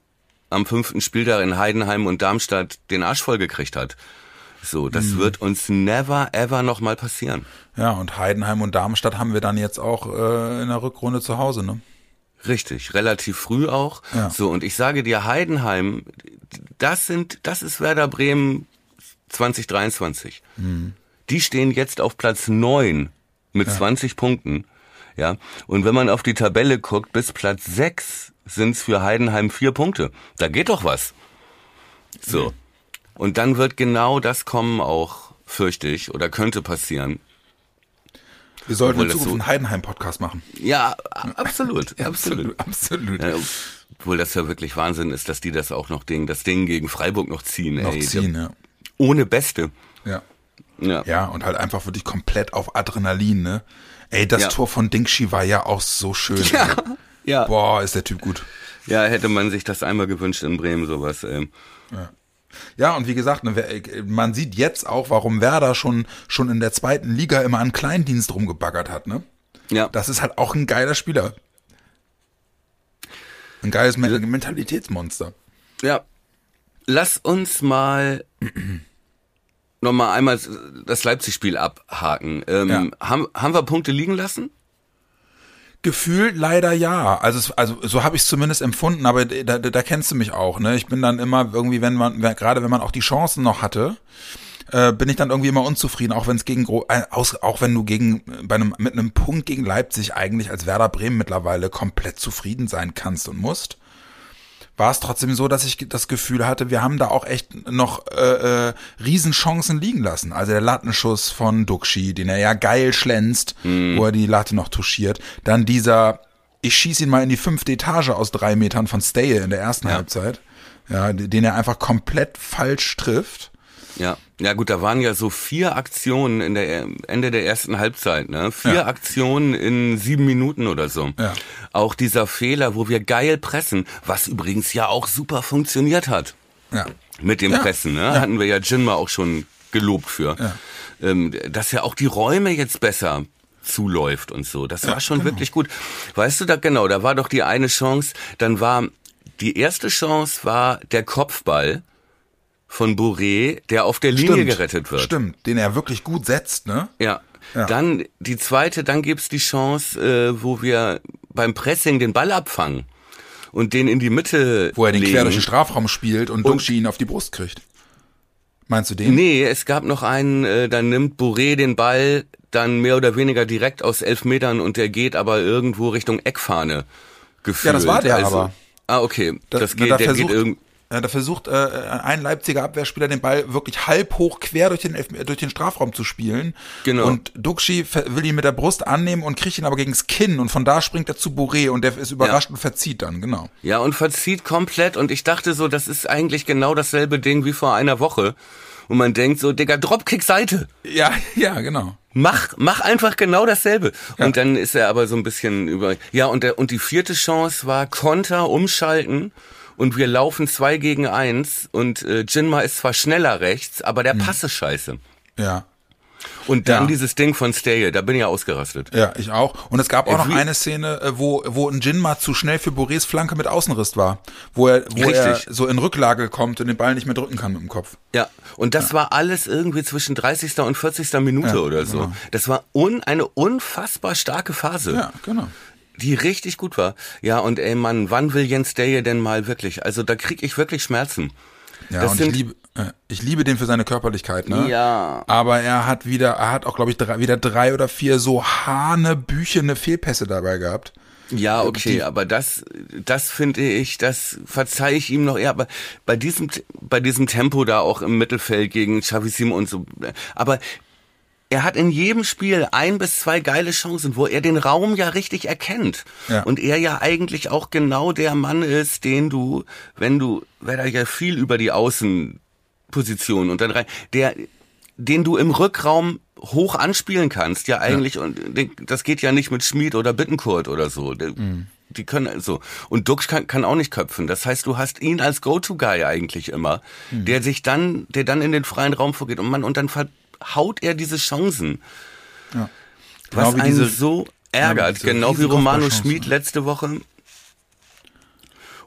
A: am fünften Spieltag in Heidenheim und Darmstadt den Arsch vollgekriegt hat. So, das mhm. wird uns never ever nochmal passieren.
B: Ja, und Heidenheim und Darmstadt haben wir dann jetzt auch äh, in der Rückrunde zu Hause, ne?
A: Richtig, relativ früh auch. Ja. So, und ich sage dir, Heidenheim, das sind, das ist Werder Bremen 2023. Mhm. Die stehen jetzt auf Platz neun mit ja. 20 Punkten. Ja, und wenn man auf die Tabelle guckt, bis Platz 6 sind es für Heidenheim vier Punkte. Da geht doch was. So. Mhm. Und dann wird genau das kommen auch, fürchte ich, oder könnte passieren.
B: Wir sollten in Zukunft so einen Heidenheim-Podcast machen.
A: Ja, (laughs) absolut,
B: absolut. absolut.
A: Ja, obwohl das ja wirklich Wahnsinn ist, dass die das auch noch Ding, das Ding gegen Freiburg noch ziehen.
B: Noch
A: ey.
B: ziehen, ja.
A: Ohne Beste.
B: Ja. Ja. ja, und halt einfach wirklich komplett auf Adrenalin, ne? Ey, das ja. Tor von Dingshi war ja auch so schön. Ja. Ey. ja. Boah, ist der Typ gut.
A: Ja, hätte man sich das einmal gewünscht in Bremen, sowas. Ey.
B: Ja. Ja, und wie gesagt, ne, man sieht jetzt auch, warum Werder schon, schon in der zweiten Liga immer an Kleindienst rumgebaggert hat, ne? Ja. Das ist halt auch ein geiler Spieler. Ein geiles Mentalitätsmonster.
A: Ja. Lass uns mal nochmal einmal das Leipzig-Spiel abhaken. Ähm, ja. haben, haben wir Punkte liegen lassen?
B: Gefühlt leider ja. Also, also so habe ich es zumindest empfunden, aber da, da, da kennst du mich auch. Ne? Ich bin dann immer irgendwie, wenn man, gerade wenn man auch die Chancen noch hatte, äh, bin ich dann irgendwie immer unzufrieden, auch wenn es gegen äh, aus, auch wenn du gegen bei einem mit einem Punkt gegen Leipzig eigentlich als Werder Bremen mittlerweile komplett zufrieden sein kannst und musst war es trotzdem so, dass ich das Gefühl hatte, wir haben da auch echt noch äh, äh, Riesenchancen liegen lassen. Also der Lattenschuss von Duxi, den er ja geil schlänzt, mhm. wo er die Latte noch touchiert. Dann dieser, ich schieße ihn mal in die fünfte Etage aus drei Metern von Stay in der ersten ja. Halbzeit. Ja, den er einfach komplett falsch trifft.
A: Ja, ja gut, da waren ja so vier Aktionen in der Ende der ersten Halbzeit, ne? Vier ja. Aktionen in sieben Minuten oder so. Ja. Auch dieser Fehler, wo wir geil pressen, was übrigens ja auch super funktioniert hat. Ja. Mit dem ja. Pressen, ne? Hatten wir ja Jinma auch schon gelobt für. Ja. Ähm, dass ja auch die Räume jetzt besser zuläuft und so. Das war schon genau. wirklich gut. Weißt du da genau, da war doch die eine Chance, dann war die erste Chance war der Kopfball von Bourré, der auf der Linie Stimmt. gerettet wird.
B: Stimmt, den er wirklich gut setzt, ne?
A: Ja. ja. Dann die zweite, dann gibt's die Chance, äh, wo wir beim Pressing den Ball abfangen und den in die Mitte
B: Wo er den
A: legen.
B: quer durch den Strafraum spielt und, und Duxi ihn auf die Brust kriegt. Meinst du den?
A: Nee, es gab noch einen, äh, dann nimmt Bourré den Ball dann mehr oder weniger direkt aus elf Metern und der geht aber irgendwo Richtung Eckfahne gefühlt.
B: Ja, das war der also, aber.
A: Ah, okay. Das, das geht, der versucht, geht irgendwie
B: da versucht äh, ein Leipziger Abwehrspieler den Ball wirklich halb hoch quer durch den, durch den Strafraum zu spielen. Genau. Und Duxi will ihn mit der Brust annehmen und kriegt ihn aber gegens Kinn und von da springt er zu Bourré und der ist überrascht ja. und verzieht dann, genau.
A: Ja, und verzieht komplett und ich dachte so, das ist eigentlich genau dasselbe Ding wie vor einer Woche. Und man denkt so, Digga, Dropkick Seite.
B: Ja, (laughs) ja, genau.
A: Mach, mach einfach genau dasselbe. Ja. Und dann ist er aber so ein bisschen über, ja, und der, und die vierte Chance war Konter, umschalten und wir laufen zwei gegen eins und äh, Jinma ist zwar schneller rechts, aber der mhm. Pass ist scheiße.
B: Ja.
A: Und dann
B: Ja.
A: dieses Ding von Stay, da bin ich ja ausgerastet.
B: Ja, ich auch. Und es gab auch
A: Äh,
B: noch
A: wie-
B: eine Szene, äh, wo, wo ein Jinma zu schnell für Borés Flanke mit Außenriss war. Wo er, wo er
A: Richtig.
B: so in Rücklage kommt und den Ball nicht mehr drücken kann mit dem Kopf.
A: Ja, und das war alles irgendwie zwischen 30. und 40. Minute
B: Ja,
A: oder so.
B: genau.
A: Das war un, eine unfassbar starke Phase.
B: Ja, genau.
A: Die richtig gut war. Ja, und ey Mann, wann will Jens Deje denn mal wirklich? Also da krieg ich wirklich Schmerzen.
B: Ja,
A: Das
B: und
A: sind-
B: ich liebe, äh, ich liebe den für seine Körperlichkeit, ne?
A: Ja.
B: Aber er hat wieder, er hat auch, glaube ich, drei, wieder drei oder vier so hanebüchene Fehlpässe dabei gehabt.
A: Ja, okay, aber das, das finde ich, das verzeihe ich ihm noch eher. Aber bei diesem, bei diesem Tempo da auch im Mittelfeld gegen Chavisim und so. Aber er hat in jedem Spiel ein bis zwei geile Chancen, wo er den Raum ja richtig erkennt.
B: Ja.
A: Und er ja eigentlich auch genau der Mann ist, den du, wenn du, weil er ja viel über die Außenposition und dann rein, der, den du im Rückraum hoch anspielen kannst, ja eigentlich, und den- das geht ja nicht mit Schmid oder Bittenkurt oder so. Der- Die können so. Und Dux kann, kann auch nicht köpfen. Das heißt, du hast ihn als Go-To-Guy eigentlich immer, der sich dann, der dann in den freien Raum vorgeht und man, und dann verhaut er diese Chancen.
B: Ja.
A: Was
B: Genau wie
A: einen
B: diese-
A: so ärgert,
B: diese
A: genau wie Romano. Schmid letzte Woche.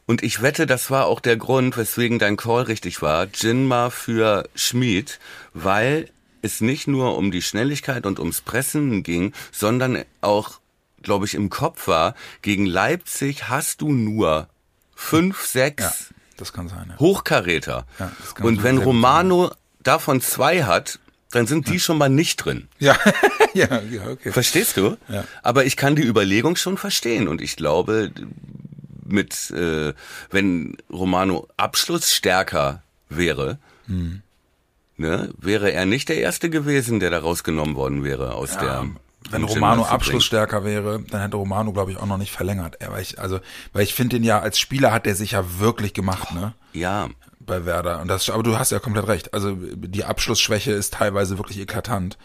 A: Und ich wette, das war auch der Grund, weswegen dein Call richtig war, Jinma für Schmid, weil es nicht nur um die Schnelligkeit und ums Pressen ging, sondern auch, glaube ich, im Kopf war, gegen Leipzig hast du nur fünf, sechs
B: Ja, das kann sein. Ja.
A: Hochkaräter.
B: Ja, das kann
A: und wenn Romano davon zwei hat, dann sind die schon mal nicht drin.
B: Ja, (laughs) ja, ja, okay.
A: Verstehst du?
B: Ja.
A: Aber ich kann die Überlegung schon verstehen und ich glaube, mit äh, wenn Romano abschlussstärker wäre,
B: Hm.
A: ne, wäre er nicht der erste gewesen, der da rausgenommen worden wäre aus der.
B: Wenn Romano abschlussstärker wäre, dann hätte Romano, glaube ich, auch noch nicht verlängert. Er, weil ich, also, weil ich finde den ja, als Spieler hat er sich ja wirklich gemacht, ne?
A: Ja,
B: Bei Werder. Und das, aber du hast ja komplett recht. Also, die Abschlussschwäche ist teilweise wirklich eklatant.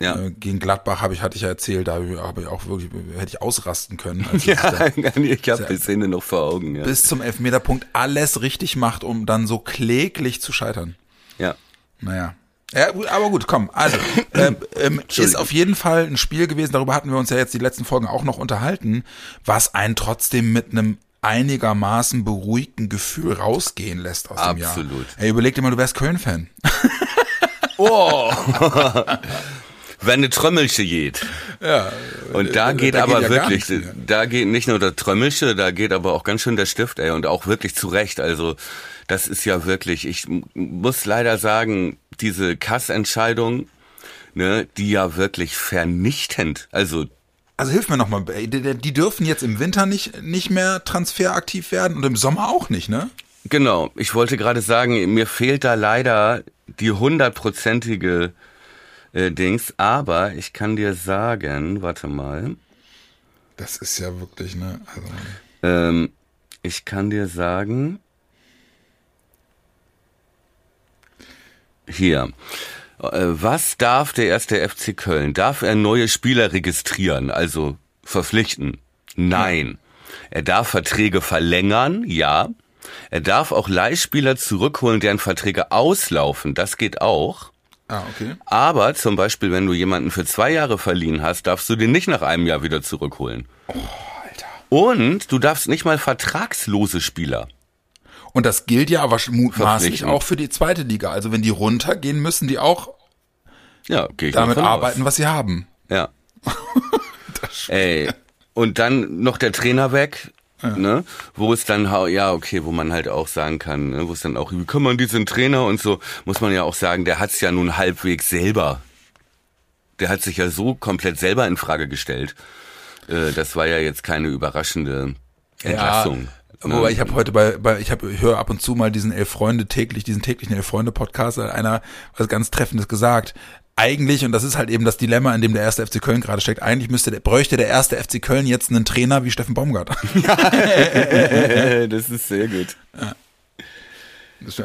A: Ja.
B: Äh, Gegen Gladbach habe ich, hatte ich ja erzählt, da habe ich auch wirklich, hätte ich ausrasten können. als ich (laughs)
A: ja,
B: da
A: ich habe die Szene noch vor Augen. Ja.
B: bis zum Elfmeterpunkt alles richtig macht, um dann so kläglich zu scheitern.
A: ja.
B: Naja. Ja, gut, aber gut, komm. Also, (coughs) ähm, ähm, ist auf jeden Fall ein Spiel gewesen, darüber hatten wir uns ja jetzt die letzten Folgen auch noch unterhalten, was einen trotzdem mit einem einigermaßen beruhigten Gefühl rausgehen lässt aus dem Jahr.
A: Absolut.
B: Ey, überleg dir mal, du wärst Köln-Fan. (laughs)
A: Oh! Wenn eine Trömmelsche geht.
B: Ja.
A: Und da geht
B: da geht
A: aber
B: ja gar
A: wirklich, da geht nicht nur der Trömmelsche, da geht aber auch ganz schön der Stift, ey, und auch wirklich zurecht. Also, das ist ja wirklich, ich muss leider sagen, diese Kassentscheidung, ne, die ja wirklich vernichtend, also,
B: Also hilf mir nochmal, die, dürfen jetzt im Winter nicht, nicht mehr transferaktiv werden und im Sommer auch nicht, ne?
A: genau, ich wollte gerade sagen, mir fehlt da leider die hundertprozentige äh, Dings, aber ich kann dir sagen, warte mal,
B: Das ist ja wirklich, ne? Also,
A: Ähm, ich kann dir sagen, hier, was darf der erste FC Köln? Darf er neue Spieler registrieren, also verpflichten? Nein. Er darf Verträge verlängern, ja. Er darf auch Leihspieler zurückholen, deren Verträge auslaufen, das geht auch.
B: ah, okay.
A: Aber zum Beispiel, wenn du jemanden für zwei Jahre verliehen hast, darfst du den nicht nach einem Jahr wieder zurückholen. Und du darfst nicht mal vertragslose Spieler.
B: Und das gilt ja aber mutmaßlich auch für die zweite Liga. Also wenn die runtergehen, müssen die auch
A: Ja,
B: damit
A: aus.
B: arbeiten, was sie haben.
A: Ja. (laughs) Ey, und dann noch der Trainer weg, ne? Wo es dann, ja, okay, wo man halt auch sagen kann, ne? wo es dann auch, wie kann man diesen Trainer und so, muss man ja auch sagen, der hat's ja nun halbwegs selber. Der hat sich ja so komplett selber in Frage gestellt. Äh, das war ja jetzt keine überraschende Entlassung. ne?
B: Wobei ich habe heute bei, bei ich habe höre ab und zu mal diesen elf Freunde täglich, diesen täglichen elf Freunde Podcast, einer was ganz treffendes gesagt. Eigentlich und das ist halt eben das Dilemma, in dem der erste FC Köln gerade steckt. Eigentlich müsste der, bräuchte der erste FC Köln jetzt einen Trainer wie Steffen Baumgart. (laughs)
A: das ist sehr gut.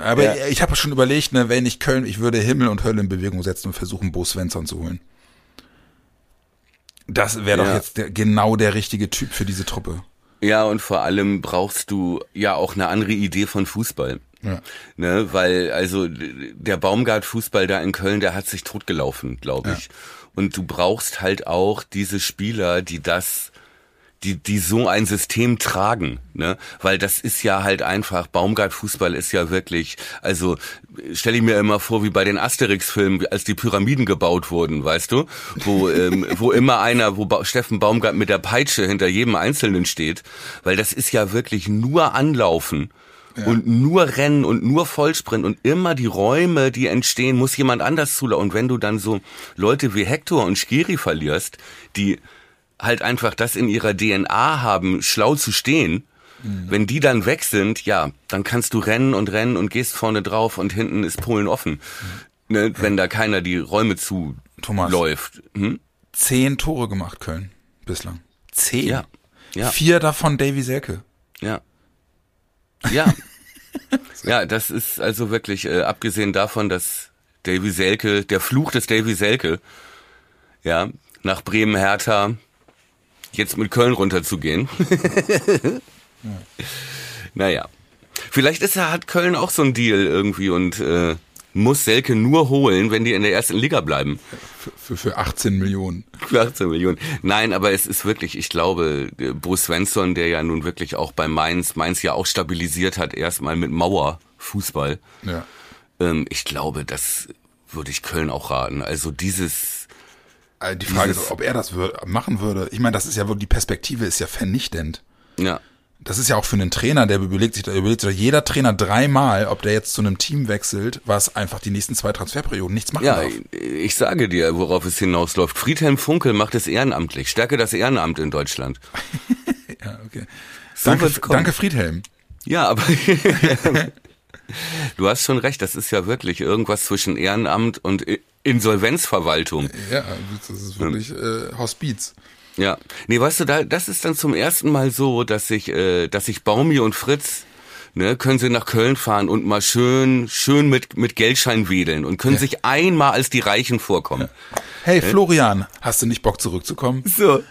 B: Aber
A: Ja.
B: ich habe schon überlegt, ne, wenn ich Köln, ich würde Himmel und Hölle in Bewegung setzen und versuchen, Bo Svensson zu holen. Das wäre doch
A: Ja.
B: jetzt der, genau der richtige Typ für diese Truppe.
A: Ja, und vor allem brauchst du ja auch eine andere Idee von Fußball.
B: Ja.
A: Ne, weil also der Baumgart-Fußball da in Köln, der hat sich totgelaufen, glaube ich. Und du brauchst halt auch diese Spieler, die das die, die so ein System tragen, ne? Weil das ist ja halt einfach, Baumgart-Fußball ist ja wirklich, also stelle ich mir immer vor, wie bei den Asterix-Filmen, als die Pyramiden gebaut wurden, weißt du? Wo, (laughs) ähm, wo immer einer, wo ba Steffen Baumgart mit der Peitsche hinter jedem Einzelnen steht, weil das ist ja wirklich nur Anlaufen. Und nur Rennen und nur Vollsprint und immer die Räume, die entstehen, muss jemand anders zulaufen. Und wenn du dann so Leute wie Hector und Skiri verlierst, die halt einfach das in ihrer DNA haben, schlau zu stehen, wenn die dann weg sind, ja, dann kannst du rennen und rennen und gehst vorne drauf und hinten ist Polen offen. Ne, wenn da keiner die Räume
B: Thomas.
A: zuläuft. Hm?
B: Zehn Tore gemacht, Köln, bislang. Zehn.
A: Ja. Ja.
B: Vier davon Davy Selke.
A: Ja. Ja. (laughs) ja, das ist also wirklich, äh, abgesehen davon, dass Davy Selke, der Fluch des Davy Selke, ja, nach Bremen Hertha jetzt mit Köln runterzugehen. (laughs) Naja. Vielleicht ist er, hat Köln auch so ein Deal irgendwie und äh, muss Selke nur holen, wenn die in der ersten Liga bleiben.
B: Für, für, für 18 Millionen.
A: Für 18 Millionen. Nein, aber es ist wirklich, ich glaube, äh, Bruce Svensson, der ja nun wirklich auch bei Mainz, Mainz ja auch stabilisiert hat, erstmal mit Mauer Fußball.
B: Ja.
A: Ähm, ich glaube, das würde ich Köln auch raten. Also dieses,
B: Die Frage
A: Dieses-
B: ist, ob er das wür machen würde. Ich meine, das ist ja wohl, die Perspektive ist ja vernichtend.
A: ja,
B: Das ist ja auch für einen Trainer, der überlegt sich, überlegt sich jeder Trainer dreimal, ob der jetzt zu einem Team wechselt, was einfach die nächsten zwei Transferperioden nichts machen
A: ja,
B: darf.
A: ich, ich sage dir, worauf es hinausläuft. Friedhelm Funkel macht es ehrenamtlich. Stärke das Ehrenamt in Deutschland. (laughs)
B: Ja, okay.
A: So
B: danke, danke, Friedhelm.
A: Ja, aber (laughs) du hast schon recht, das ist ja wirklich irgendwas zwischen Ehrenamt und Insolvenzverwaltung.
B: Ja, das ist wirklich äh, Hospiz.
A: Ja. Nee, weißt du, da, das ist dann zum ersten Mal so, dass sich, äh, dass sich Baumi und Fritz, ne, können sie nach Köln fahren und mal schön, schön mit, mit Geldschein wedeln und können sich einmal als die Reichen vorkommen.
B: Hey, Florian, hast du nicht Bock zurückzukommen?
A: So.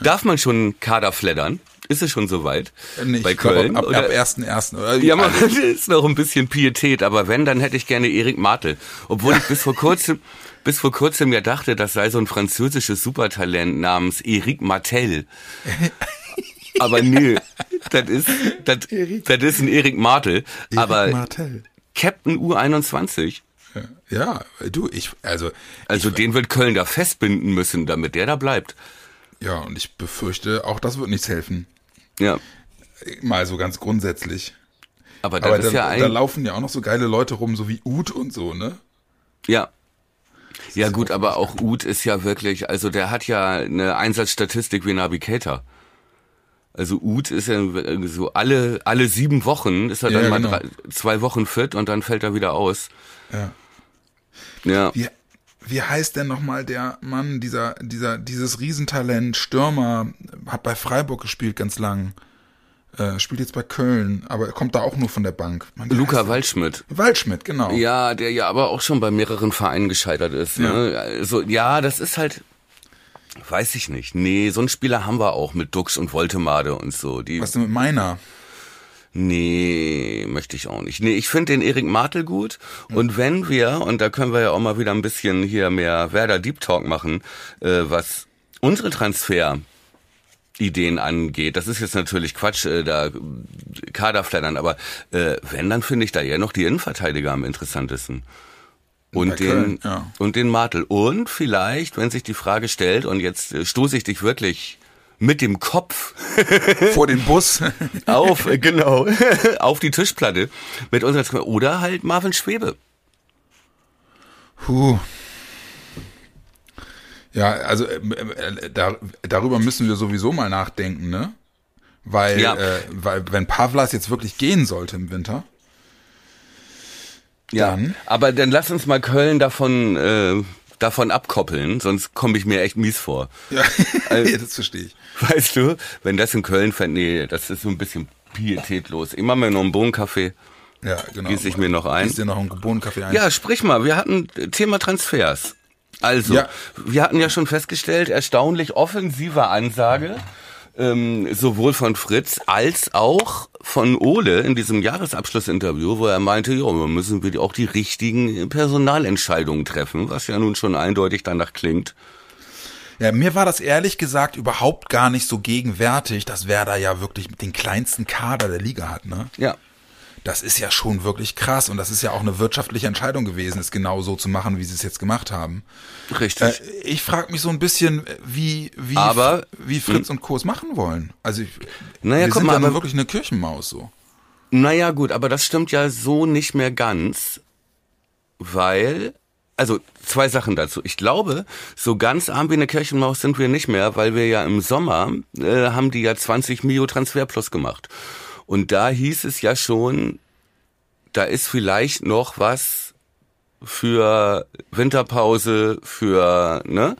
A: Darf man schon Kader fleddern? Ist es schon soweit?
B: Äh, Nee,
A: Bei
B: ich glaub,
A: Köln?
B: ab, ab,
A: oder?
B: ab 1.1. oder?
A: Ja, man, (laughs) ist noch ein bisschen Pietät, aber wenn, dann hätte ich gerne Erik Martel. Obwohl ich bis vor kurzem, (laughs) bis vor kurzem ja dachte, das sei so ein französisches Supertalent namens Erik Martel. (laughs) Aber nö, das ist, das, das ist ein Erik Martel. Aber
B: Martell.
A: Captain U21,
B: Ja, du, ich, also,
A: also den wird Köln da festbinden müssen, damit der da bleibt.
B: ja, und ich befürchte, auch das wird nichts helfen.
A: Ja.
B: Mal so ganz grundsätzlich.
A: Aber das
B: Aber
A: ist
B: da,
A: ja ein,
B: da laufen ja auch noch so geile Leute rum, so wie Uth und so, ne?
A: Ja. Ja gut, aber auch Uth ist ja wirklich, also der hat ja eine Einsatzstatistik wie Nabi Keita. Also Uth ist ja so alle alle sieben Wochen ist er
B: Ja,
A: dann mal
B: genau.
A: drei, zwei Wochen fit und dann fällt er wieder aus.
B: Ja.
A: Ja.
B: Wie, wie heißt denn nochmal der Mann, dieser, dieser, dieses Riesentalent, Stürmer, hat bei Freiburg gespielt ganz lang, äh, spielt jetzt bei Köln, aber kommt da auch nur von der Bank. Wie
A: Luca Waldschmidt.
B: Waldschmidt, genau.
A: Ja, der ja aber auch schon bei mehreren Vereinen gescheitert ist. Ne? Also ja, das ist halt, weiß ich nicht. Nee, so einen Spieler haben wir auch mit Dux und Voltemade und so. Die,
B: Was denn mit meiner?
A: Nee, möchte ich auch nicht. Nee, ich finde den Erik Martel gut. Und wenn wir, und da können wir ja auch mal wieder ein bisschen hier mehr Werder Deep Talk machen, äh, was unsere Transfer Ideen angeht. Das ist jetzt natürlich Quatsch, äh, da äh, Kaderflattern, aber äh, wenn, dann finde ich da eher noch die Innenverteidiger am interessantesten. Und
B: Bei
A: den,
B: Köln, ja.
A: und den Martel. Und vielleicht, wenn sich die Frage stellt, und jetzt äh, stoße ich dich wirklich mit dem Kopf (laughs)
B: Vor den Bus.
A: auf, (laughs) genau, (laughs) auf die Tischplatte mit unseren oder halt Marvin Schwebe.
B: Puh. Ja, also äh, äh, da, darüber müssen wir sowieso mal nachdenken, ne? Weil,
A: Ja.
B: äh, weil wenn Pavlas jetzt wirklich gehen sollte im Winter,
A: Ja,
B: Dann?
A: aber dann lass uns mal Köln davon äh, davon abkoppeln, sonst komme ich mir echt mies vor.
B: ja, (laughs)
A: Also-
B: das verstehe ich.
A: Weißt du, wenn das in Köln fällt, nee, das ist so ein bisschen pietätlos. Ich mach mir noch einen Bohnenkaffee.
B: Ja, genau.
A: Gieß ich mir noch ein?
B: Gieß dir noch einen Bohnenkaffee ein.
A: Ja, sprich mal, wir hatten Thema Transfers. Also,
B: Ja.
A: wir hatten ja schon festgestellt, erstaunlich offensive Ansage. Ähm, sowohl von Fritz als auch von Ole in diesem Jahresabschlussinterview, wo er meinte, ja, wir müssen wir auch die richtigen Personalentscheidungen treffen, was ja nun schon eindeutig danach klingt.
B: Ja, mir war das ehrlich gesagt überhaupt gar nicht so gegenwärtig, dass Werder ja wirklich den kleinsten Kader der Liga hat, ne?
A: Ja.
B: Das ist ja schon wirklich krass und das ist ja auch eine wirtschaftliche Entscheidung gewesen, es genau so zu machen, wie sie es jetzt gemacht haben.
A: Richtig.
B: Äh, ich frage mich so ein bisschen, wie, wie,
A: Aber-
B: wie Fritz und Co. es machen wollen. Also ich,
A: Naja,
B: wir
A: guck
B: sind
A: mal,
B: ja
A: aber-
B: wirklich eine Kirchenmaus so.
A: Naja, gut, aber das stimmt ja so nicht mehr ganz, weil, also zwei Sachen dazu. Ich glaube, so ganz arm wie eine Kirchenmaus sind wir nicht mehr, weil wir ja im Sommer äh, haben die ja 20 Mio Transfer Plus gemacht. Und da hieß es ja schon, da ist vielleicht noch was für Winterpause, für, ne?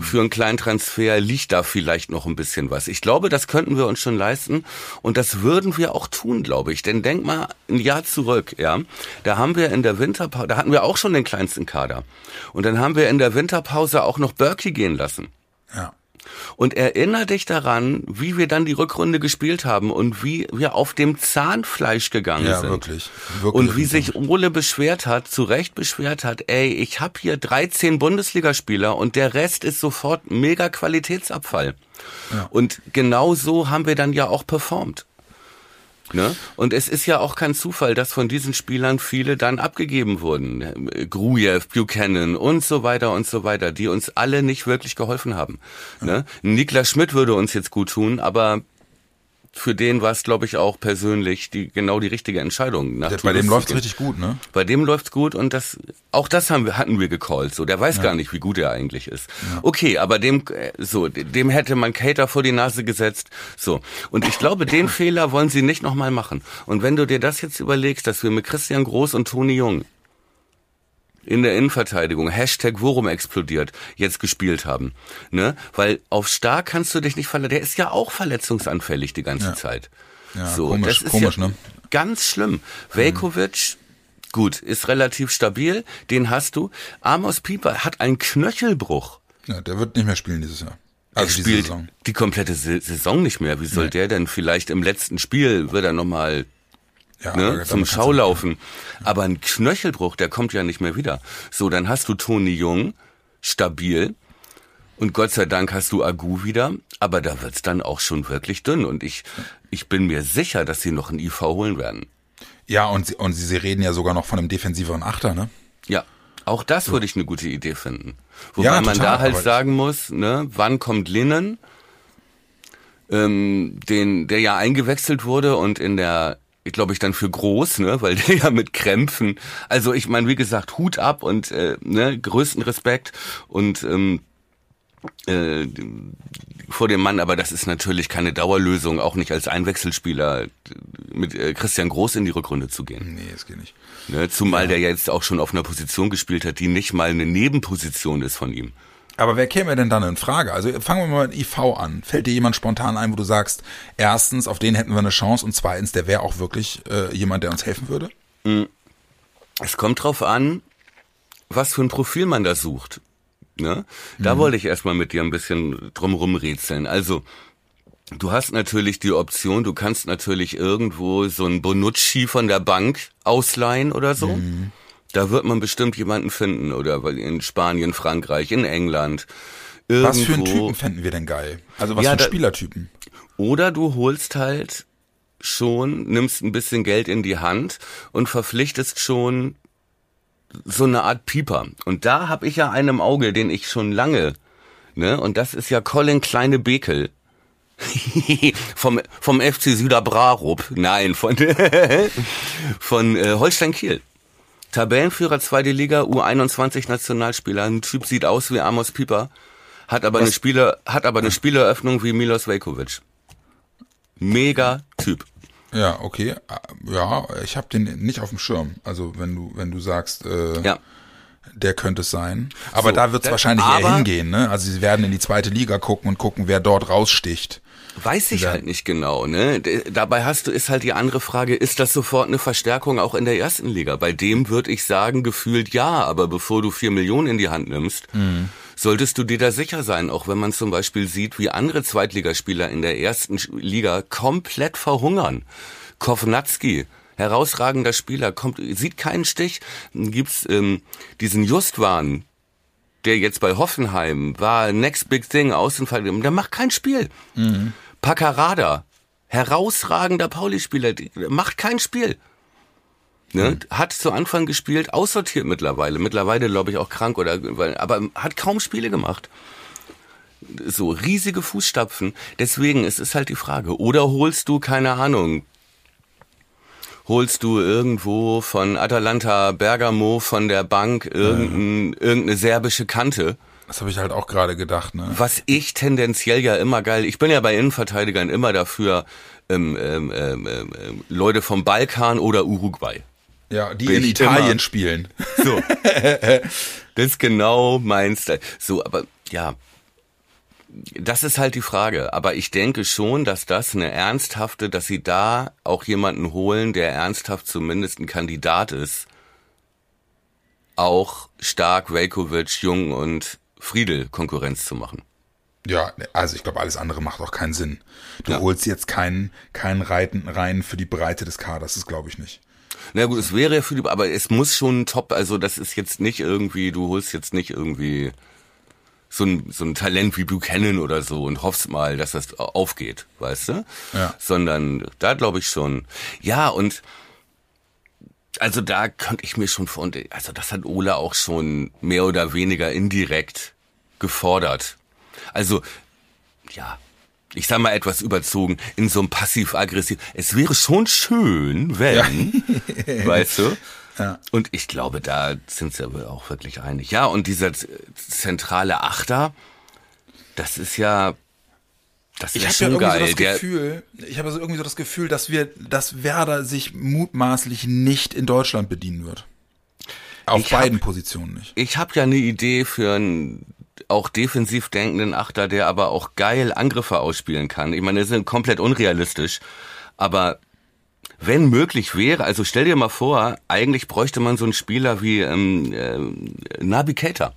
A: Für einen kleinen Transfer liegt da vielleicht noch ein bisschen was. Ich glaube, das könnten wir uns schon leisten und das würden wir auch tun, glaube ich. Denn denk mal ein Jahr zurück, ja. Da haben wir in der Winterpause, da hatten wir auch schon den kleinsten Kader. Und dann haben wir in der Winterpause auch noch Berkey gehen lassen.
B: Ja.
A: Und erinnere dich daran, wie wir dann die Rückrunde gespielt haben und wie wir auf dem Zahnfleisch gegangen
B: Ja,
A: sind.
B: wirklich. Wirklich.
A: Und wie sich Ole beschwert hat, zu Recht beschwert hat, ey, ich habe hier 13 Bundesligaspieler und der Rest ist sofort mega Qualitätsabfall.
B: Ja.
A: Und genau so haben wir dann ja auch performt. Ne? Und es ist ja auch kein Zufall, dass von diesen Spielern viele dann abgegeben wurden. Grujew, Buchanan und so weiter und so weiter, die uns alle nicht wirklich geholfen haben. Ne? Niklas Schmidt würde uns jetzt gut tun, aber für den war es, glaube ich, auch persönlich die genau die richtige Entscheidung. Nach
B: Der, bei dem läuft's richtig gut, ne?
A: Bei dem läuft's gut und das auch das haben wir, hatten wir gecallt. So, der weiß gar nicht, wie gut er eigentlich ist. Okay, aber dem äh, so dem hätte man Cater vor die Nase gesetzt. So und ich glaube, den (laughs) Fehler wollen sie nicht nochmal machen. Und wenn du dir das jetzt überlegst, dass wir mit Christian Groß und Toni Jung in der Innenverteidigung, Hashtag Worum explodiert, jetzt gespielt haben. Ne? Weil auf Stark kannst du dich nicht verletzen. Der ist ja auch verletzungsanfällig die ganze
B: Ja.
A: Zeit.
B: Ja,
A: so,
B: komisch,
A: das ist
B: komisch,
A: ja
B: ne?
A: Ganz schlimm. Velkovic, gut, ist relativ stabil, den hast du. Amos Pieper hat einen Knöchelbruch.
B: Ja, der wird nicht mehr spielen dieses Jahr.
A: Er
B: Also diese
A: spielt
B: Saison.
A: die komplette Sa- Saison nicht mehr. Wie soll
B: Nee.
A: der denn vielleicht im letzten Spiel wird er nochmal
B: Ja,
A: ne, zum Schaulaufen. Aber ein Knöchelbruch, der kommt ja nicht mehr wieder. So, dann hast du Toni Jung, stabil. Und Gott sei Dank hast du Agu wieder, aber da wird's dann auch schon wirklich dünn. Und ich, ich bin mir sicher, dass sie noch einen IV holen werden.
B: Ja, und sie, und sie, sie reden ja sogar noch von einem defensiveren Achter, ne?
A: Ja, auch das würde ich eine gute Idee finden. Wobei
B: Ja,
A: man
B: total,
A: da halt sagen muss, ne, wann kommt Linnen, ähm, den, der ja eingewechselt wurde und in der, ich glaube ich dann für groß, ne, weil (laughs) der ja mit Krämpfen, also ich meine, wie gesagt, Hut ab und äh, ne, größten Respekt und ähm, äh, vor dem Mann, aber das ist natürlich keine Dauerlösung, auch nicht als Einwechselspieler mit äh, Christian Groß in die Rückrunde zu gehen.
B: Nee, das geht nicht.
A: Ne, zumal der jetzt auch schon auf einer Position gespielt hat, die nicht mal eine Nebenposition ist von ihm.
B: Aber wer käme denn dann in Frage? Also fangen wir mal mit IV an. Fällt dir jemand spontan ein, wo du sagst, erstens, auf den hätten wir eine Chance und zweitens, der wäre auch wirklich äh, jemand, der uns helfen würde?
A: Es kommt drauf an, was für ein Profil man da sucht. Ne? Da wollte ich erstmal mit dir ein bisschen drumrum rätseln. Also, du hast natürlich die Option, du kannst natürlich irgendwo so ein Bonucci von der Bank ausleihen oder so. Da wird man bestimmt jemanden finden oder weil in Spanien, Frankreich, in England. Irgendwo.
B: Was für einen Typen fänden wir denn geil? Also was
A: Ja,
B: für einen
A: da-
B: Spielertypen?
A: Oder du holst halt schon, nimmst ein bisschen Geld in die Hand und verpflichtest schon so eine Art Pieper. Und da habe ich ja einen im Auge, den ich schon lange, ne? Und das ist ja Colin Kleine Bekel. (laughs) vom, vom FC Süderbrarup. Nein, von, (laughs) von äh, Holstein Kiel. Tabellenführer zweite Liga, U21 Nationalspieler. Ein Typ sieht aus wie Amos Pieper, hat aber eine Spieler, hat aber eine Spieleröffnung wie Milos Velkovic. Mega Typ.
B: Ja, okay. Ja, ich habe den nicht auf dem Schirm. Also wenn du, wenn du sagst, äh,
A: Ja.
B: der könnte es sein. Aber
A: So,
B: da wird es wahrscheinlich eher hingehen, ne? Also sie werden in die zweite Liga gucken und gucken, wer dort raussticht.
A: Weiß ich
B: Ja.
A: halt nicht genau, ne? Dabei hast du, ist halt die andere Frage, ist das sofort eine Verstärkung auch in der ersten Liga? Bei dem würde ich sagen, gefühlt ja, aber bevor du vier Millionen in die Hand nimmst,
B: Mhm.
A: solltest du dir da sicher sein, auch wenn man zum Beispiel sieht, wie andere Zweitligaspieler in der ersten Liga komplett verhungern. Kovnatski, herausragender Spieler, kommt, sieht keinen Stich. Gibt's ähm, diesen Justwan, der jetzt bei Hoffenheim war, next big thing, Außenfall, der macht kein Spiel. Mhm. Paccarada, herausragender Pauli-Spieler, macht kein Spiel. Ne? Mhm. Hat zu Anfang gespielt, aussortiert mittlerweile. Mittlerweile, glaube ich, auch krank oder, aber hat kaum Spiele gemacht. So riesige Fußstapfen. Deswegen ist es halt die Frage. Oder holst du, keine Ahnung, holst du irgendwo von Atalanta Bergamo von der Bank irgendein, ja. irgendeine serbische Kante.
B: Das habe ich halt auch gerade gedacht. Ne?
A: Was ich tendenziell ja immer geil, ich bin ja bei Innenverteidigern immer dafür, ähm, ähm, ähm, ähm Leute vom Balkan oder Uruguay.
B: Ja, die in Italien immer. spielen.
A: So. (laughs) das ist genau mein Style. So, aber ja, das ist halt die Frage. Aber ich denke schon, dass das eine ernsthafte, dass sie da auch jemanden holen, der ernsthaft zumindest ein Kandidat ist, auch stark Velkovic, Jung und Friedel Konkurrenz zu machen.
B: Ja, also ich glaube, alles andere macht auch keinen Sinn. Du ja. holst jetzt keinen, keinen Reiten rein für die Breite des Kaders, das glaube ich nicht.
A: Na gut, es wäre ja für die, aber es muss schon top, also das ist jetzt nicht irgendwie, du holst jetzt nicht irgendwie so ein, so ein Talent wie Buchanan oder so und hoffst mal, dass das aufgeht, weißt du? Ja. Sondern da glaube ich schon. Ja, und also da könnte ich mir schon vor, also das hat Ola auch schon mehr oder weniger indirekt gefordert. Also, ja, ich sag mal etwas überzogen, in so einem passiv-aggressiv. Es wäre schon schön, wenn, ja. weißt du? (laughs) Ja. Und ich glaube, da sind sie aber auch wirklich einig. Ja, und dieser zentrale Achter, das ist ja, das ist schon ja geil.
B: So das Gefühl, ich habe so irgendwie so das Gefühl, dass wir, dass Werder sich mutmaßlich nicht in Deutschland bedienen wird. Auf ich beiden hab, Positionen nicht.
A: Ich habe ja eine Idee für einen auch defensiv denkenden Achter, der aber auch geil Angriffe ausspielen kann. Ich meine, das sind komplett unrealistisch, aber wenn möglich wäre, also stell dir mal vor, eigentlich bräuchte man so einen Spieler wie ähm, äh, Nabi Keita.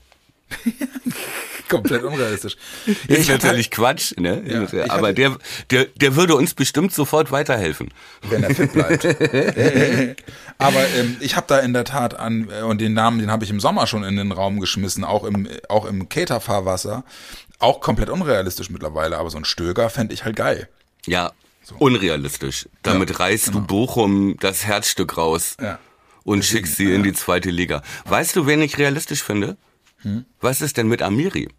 A: (laughs)
B: Komplett unrealistisch.
A: Ja, (laughs) ist natürlich Quatsch, ne? Ja, aber der, der, der würde uns bestimmt sofort weiterhelfen.
B: Wenn er fit bleibt. (laughs) aber ähm, ich habe da in der Tat an, äh, und den Namen, den habe ich im Sommer schon in den Raum geschmissen, auch im, auch im Cater-Fahrwasser. Auch komplett unrealistisch mittlerweile, aber so ein Stöger fände ich halt geil.
A: Ja, so. Unrealistisch. Damit ja, reißt genau. du Bochum das Herzstück raus ja. und Deswegen, schickst sie in die zweite Liga. Weißt du, wen ich realistisch finde? Hm? Was ist denn mit Amiri?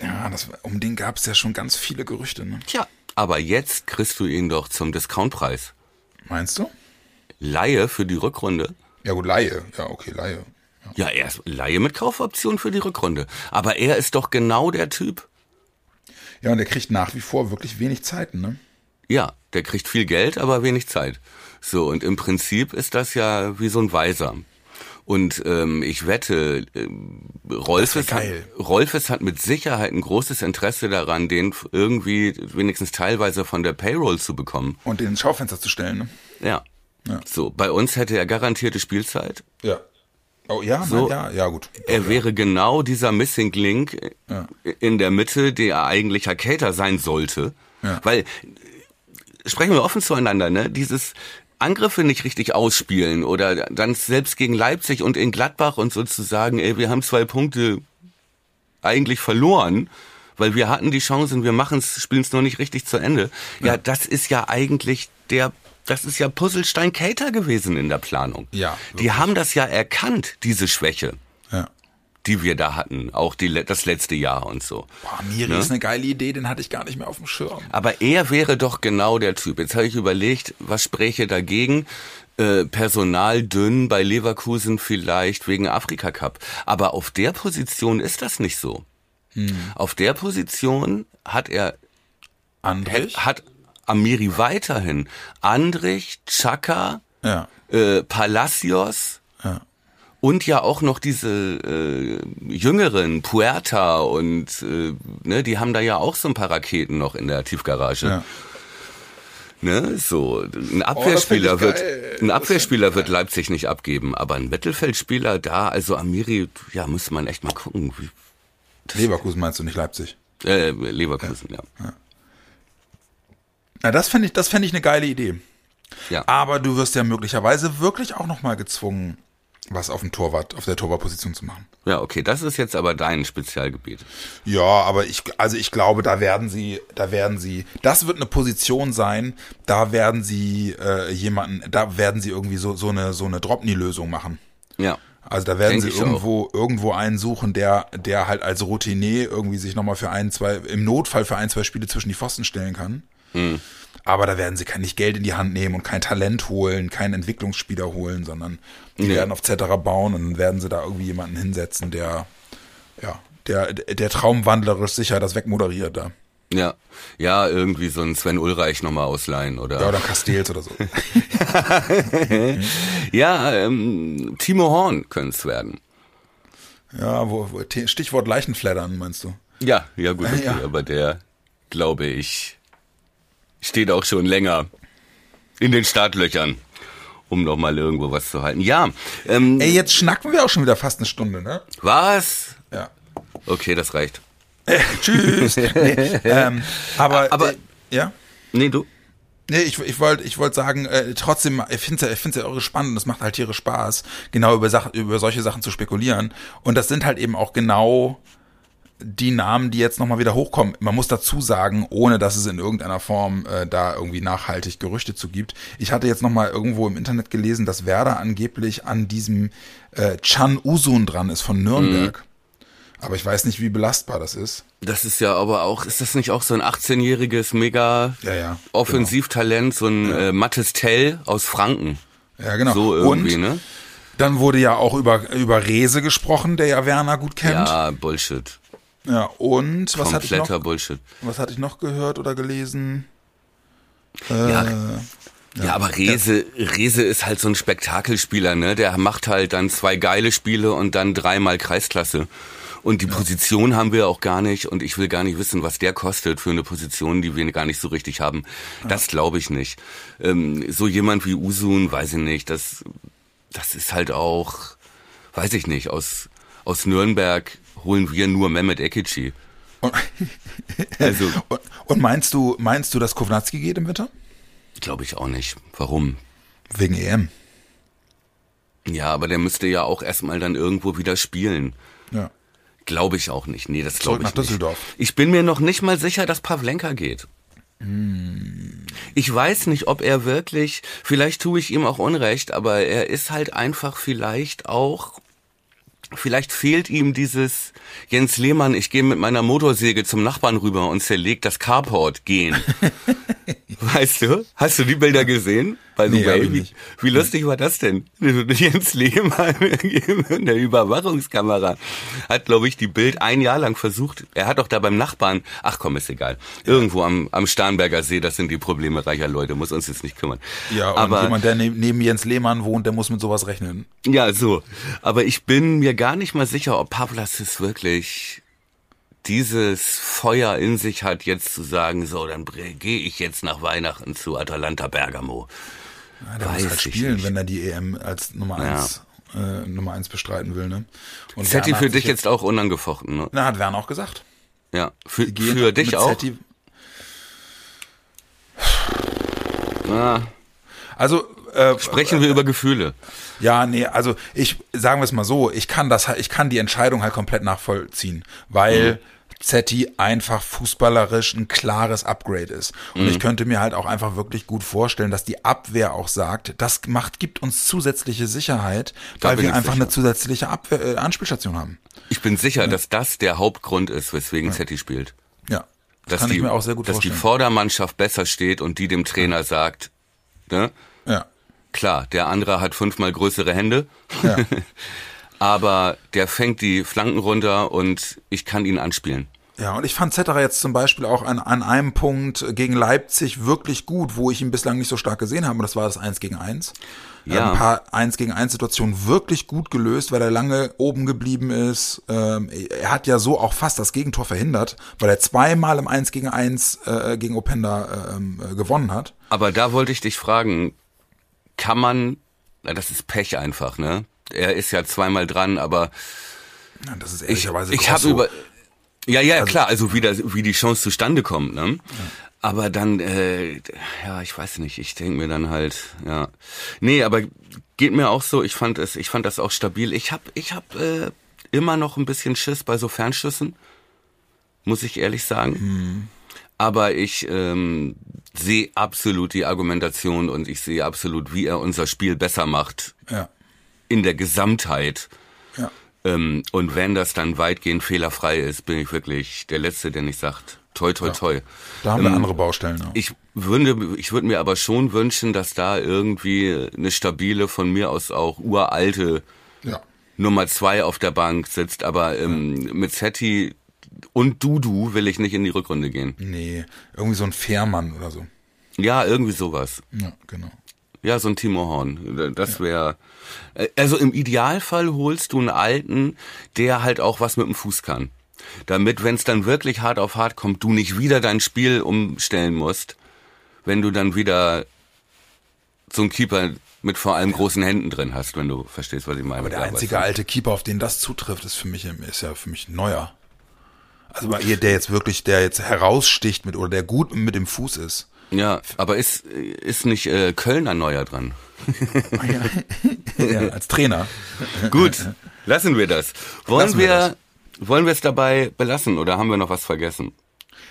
B: Ja, das, um den gab es ja schon ganz viele Gerüchte. Ne?
A: Tja, aber jetzt kriegst du ihn doch zum Discountpreis.
B: Meinst du?
A: Laie für die Rückrunde.
B: Ja gut, Laie. Ja, okay, Laie.
A: Ja, er ist Laie mit Kaufoption für die Rückrunde. Aber er ist doch genau der Typ.
B: Ja, und der kriegt nach wie vor wirklich wenig Zeit, ne?
A: Ja, der kriegt viel Geld, aber wenig Zeit. So, und im Prinzip ist das ja wie so ein Weiser. Und ähm, ich wette, äh, Rolfes, hat, Rolfes hat mit Sicherheit ein großes Interesse daran, den irgendwie wenigstens teilweise von der Payroll zu bekommen.
B: Und den ins Schaufenster zu stellen, ne?
A: Ja. ja. So, bei uns hätte er garantierte Spielzeit.
B: Ja. Oh ja, so, ja, ja gut.
A: Er ja. wäre genau dieser Missing Link ja. in der Mitte, der eigentlich Cater sein sollte. Ja. Weil sprechen wir offen zueinander, ne? Dieses Angriffe nicht richtig ausspielen oder dann selbst gegen Leipzig und in Gladbach und sozusagen, ey, wir haben zwei Punkte eigentlich verloren, weil wir hatten die Chancen, wir machen es, spielen es noch nicht richtig zu Ende. Ja, das ist ja eigentlich der das ist ja Puzzlestein Cater gewesen in der Planung.
B: Ja.
A: Wirklich. Die haben das ja erkannt, diese Schwäche. Ja. Die wir da hatten, auch die, das letzte Jahr und so.
B: Boah, Miri ne? ist eine geile Idee, den hatte ich gar nicht mehr auf dem Schirm.
A: Aber er wäre doch genau der Typ. Jetzt habe ich überlegt, was spräche dagegen? Äh, Personal dünn bei Leverkusen vielleicht wegen Afrika Cup. Aber auf der Position ist das nicht so. Hm. Auf der Position hat er
B: Andrich?
A: hat Amiri weiterhin. Andrich, Chaka, ja. äh, Palacios ja. und ja auch noch diese äh, jüngeren, Puerta und äh, ne, die haben da ja auch so ein paar Raketen noch in der Tiefgarage. Ja. Ne, so ein
B: Oh,
A: Abwehrspieler
B: ich
A: wird ein Abwehrspieler wird Leipzig nicht abgeben, aber ein Mittelfeldspieler da, also Amiri, ja, müsste man echt mal gucken. Wie,
B: Leverkusen meinst du nicht Leipzig?
A: äh, Leverkusen, ja.
B: Na, das fände ich, das fände ich eine geile Idee.
A: Ja.
B: Aber du wirst ja möglicherweise wirklich auch nochmal gezwungen, was auf dem Torwart, auf der Torwartposition zu machen.
A: Ja, okay, das ist jetzt aber dein Spezialgebiet.
B: Ja, aber ich, also ich glaube, da werden sie, da werden sie, das wird eine Position sein, da werden sie äh, jemanden, da werden sie irgendwie so, so eine, so eine Dropney-Lösung machen.
A: Ja.
B: Also da werden
A: Denk
B: sie irgendwo, irgendwo einen suchen, der, der halt als Routinier irgendwie sich nochmal für ein, zwei, im Notfall für ein, zwei Spiele zwischen die Pfosten stellen kann.
A: Hm.
B: Aber da werden sie kein nicht Geld in die Hand nehmen und kein Talent holen, keinen Entwicklungsspieler holen, sondern die
A: Nee.
B: werden auf Zetterer bauen und dann werden sie da irgendwie jemanden hinsetzen, der, ja, der, der traumwandlerisch sicher das wegmoderiert da.
A: Ja. Ja, irgendwie so ein Sven Ulreich nochmal ausleihen oder.
B: Ja, oder Castells oder so. (laughs)
A: Ja, ähm, Timo Horn könnte es werden.
B: Ja, wo, wo, Stichwort Leichenfleddern, meinst du?
A: Ja, ja gut, okay, (laughs)
B: Ja.
A: aber der, glaube ich, steht auch schon länger in den Startlöchern, um nochmal irgendwo was zu halten. Ja, ähm,
B: Ey, jetzt schnacken wir auch schon wieder fast eine Stunde, ne?
A: was?
B: Ja.
A: Okay, das reicht. (laughs)
B: Tschüss. (laughs) nee, ähm, aber,
A: Aber-
B: äh, ja.
A: Nee, du?
B: Nee, ich, ich wollte ich wollte sagen, äh, trotzdem, ich finde es ja, ich find's ja irre spannend und es macht halt tierisch Spaß, genau über, Sachen, über solche Sachen zu spekulieren. Und das sind halt eben auch genau die Namen, die jetzt nochmal wieder hochkommen. Man muss dazu sagen, ohne dass es in irgendeiner Form äh, da irgendwie nachhaltig Gerüchte zu gibt. Ich hatte jetzt nochmal irgendwo im Internet gelesen, dass Werder angeblich an diesem äh, Chan Usun dran ist von Nürnberg. Aber ich weiß nicht, wie belastbar das ist.
A: Das ist ja aber auch, ist das nicht auch so ein 18-jähriges mega
B: Ja, ja,
A: Offensivtalent, so ein äh, Mattes Tell aus Franken?
B: Ja, genau.
A: So irgendwie,
B: und
A: ne?
B: dann wurde ja auch über, über Rese gesprochen, der ja Werner gut kennt.
A: Ja, Bullshit.
B: Ja, und was hatte, ich
A: Kompletter
B: noch,
A: Bullshit.
B: was hatte ich noch gehört oder gelesen?
A: Ja,
B: Äh,
A: ja, aber Rese, Rese ist halt so ein Spektakelspieler, ne? Der macht halt dann zwei geile Spiele und dann dreimal Kreisklasse. Und die Position haben wir auch gar nicht und ich will gar nicht wissen, was der kostet für eine Position, die wir gar nicht so richtig haben. Das glaube ich nicht. Ähm, so jemand wie Usun, weiß ich nicht, das, das ist halt auch, weiß ich nicht, aus, aus Nürnberg holen wir nur Mehmet Ekici.
B: Und, (laughs)
A: Also,
B: und, und meinst du, meinst du, dass Kovnatski geht im Winter?
A: glaube ich auch nicht. Warum?
B: Wegen EM.
A: Ja, aber der müsste ja auch erstmal dann irgendwo wieder spielen.
B: Ja.
A: Glaube ich auch nicht. Nee, das glaube ich
B: nach
A: nicht.
B: Düsseldorf.
A: Ich bin mir noch nicht mal sicher, dass Pavlenka geht. Ich weiß nicht, ob er wirklich, vielleicht tue ich ihm auch Unrecht, aber er ist halt einfach vielleicht auch, vielleicht fehlt ihm dieses Jens Lehmann, ich gehe mit meiner Motorsäge zum Nachbarn rüber und zerleg das Carport gehen. (laughs) weißt du? Hast du die Bilder gesehen? By the
B: Nee,
A: way, wie, wie lustig war das denn? (laughs) Jens Lehmann in der Überwachungskamera hat, glaube ich, die Bild ein Jahr lang versucht. Er hat auch da beim Nachbarn, ach komm, ist egal. Irgendwo am, am Starnberger See, das sind die Probleme reicher Leute, muss uns jetzt nicht kümmern.
B: Ja, und
A: aber
B: jemand, der neben, neben Jens Lehmann wohnt, der muss mit sowas rechnen.
A: ja, so. Aber ich bin mir gar nicht mal sicher, ob Pavlas es wirklich dieses Feuer in sich hat, jetzt zu sagen, so, dann gehe ich jetzt nach Weihnachten zu Atalanta Bergamo.
B: Ja, der
A: Weiß
B: muss halt spielen, wenn er die EM als Nummer
A: Ja.
B: eins, äh, Nummer eins bestreiten will, ne? Und
A: Zetti für dich jetzt auch unangefochten, ne?
B: Na, hat Werner auch gesagt.
A: Ja. Für, für dich auch?
B: Zetti-
A: Ah,
B: Also, äh,
A: sprechen wir über Gefühle.
B: Ja, nee, also ich sagen wir es mal so, ich kann das ich kann die Entscheidung halt komplett nachvollziehen, weil
A: Mhm.
B: Zetti einfach fußballerisch ein klares Upgrade ist. Und
A: Mhm.
B: ich könnte mir halt auch einfach wirklich gut vorstellen, dass die Abwehr auch sagt, das macht, gibt uns zusätzliche Sicherheit,
A: Da
B: weil wir einfach
A: sicher.
B: eine zusätzliche Abwehr, äh, Anspielstation haben.
A: Ich bin sicher, dass das der Hauptgrund ist, weswegen Zetti spielt.
B: Ja. Das
A: Dass
B: kann
A: die,
B: ich mir auch sehr gut
A: dass
B: vorstellen.
A: die Vordermannschaft besser steht und die dem Trainer sagt, ne?
B: ja.
A: Klar, der andere hat fünfmal größere Hände,
B: Ja. (laughs)
A: aber der fängt die Flanken runter und ich kann ihn anspielen.
B: Ja, und ich fand Zetterer jetzt zum Beispiel auch an, an einem Punkt gegen Leipzig wirklich gut, wo ich ihn bislang nicht so stark gesehen habe, und das war das 1 gegen 1.
A: Ja.
B: Ein paar 1 gegen 1 Situationen wirklich gut gelöst, weil er lange oben geblieben ist. Ähm, er hat ja so auch fast das Gegentor verhindert, weil er zweimal im 1 gegen 1 äh, gegen Openda ähm, äh, gewonnen hat.
A: Aber da wollte ich dich fragen, kann man, na, das ist Pech einfach, ne? Er ist ja zweimal dran, aber
B: Ja, Das ist
A: ich,
B: ehrlicherweise
A: ich habe
B: Grosso.
A: über, ja, ja, klar, also wie, das, wie die Chance zustande kommt, ne? Aber dann, äh, ja, ich weiß nicht, ich denke mir dann halt, ja. Nee, aber geht mir auch so, ich fand es, ich fand das auch stabil. Ich hab, ich hab äh, immer noch ein bisschen Schiss bei so Fernschüssen, muss ich ehrlich sagen. Aber ich ähm, sehe absolut die Argumentation und ich sehe absolut, wie er unser Spiel besser macht
B: Ja,
A: in der Gesamtheit.
B: ja.
A: Ähm, und wenn das dann weitgehend fehlerfrei ist, bin ich wirklich der Letzte, der nicht sagt, toi, toi, toi.
B: Da haben wir
A: Ähm,
B: andere Baustellen auch.
A: Ich würde, ich würde mir aber schon wünschen, dass da irgendwie eine stabile, von mir aus auch uralte
B: ja.
A: Nummer zwei auf der Bank sitzt. Aber ähm, mit Setti und Dudu will ich nicht in die Rückrunde gehen.
B: Nee, irgendwie so ein Fährmann oder so.
A: Ja, irgendwie sowas.
B: Ja, genau.
A: Ja, so ein Timo Horn. Das wäre. Also im Idealfall holst du einen Alten, der halt auch was mit dem Fuß kann. Damit, wenn es dann wirklich hart auf hart kommt, du nicht wieder dein Spiel umstellen musst, wenn du dann wieder so einen Keeper mit vor allem großen Händen drin hast, wenn du verstehst, was ich meine.
B: Aber der einzige alte Keeper, auf den das zutrifft, ist für mich, ist ja für mich neuer. Also ihr, der jetzt wirklich, der jetzt heraussticht mit oder der gut mit dem Fuß ist.
A: Ja, aber ist, ist nicht äh, Kölner Neuer dran? (laughs) (laughs)
B: Ja, als Trainer.
A: Gut, (laughs) lassen wir das. Wollen
B: Lassen wir
A: wir, wollen wir es dabei belassen oder haben wir noch was vergessen?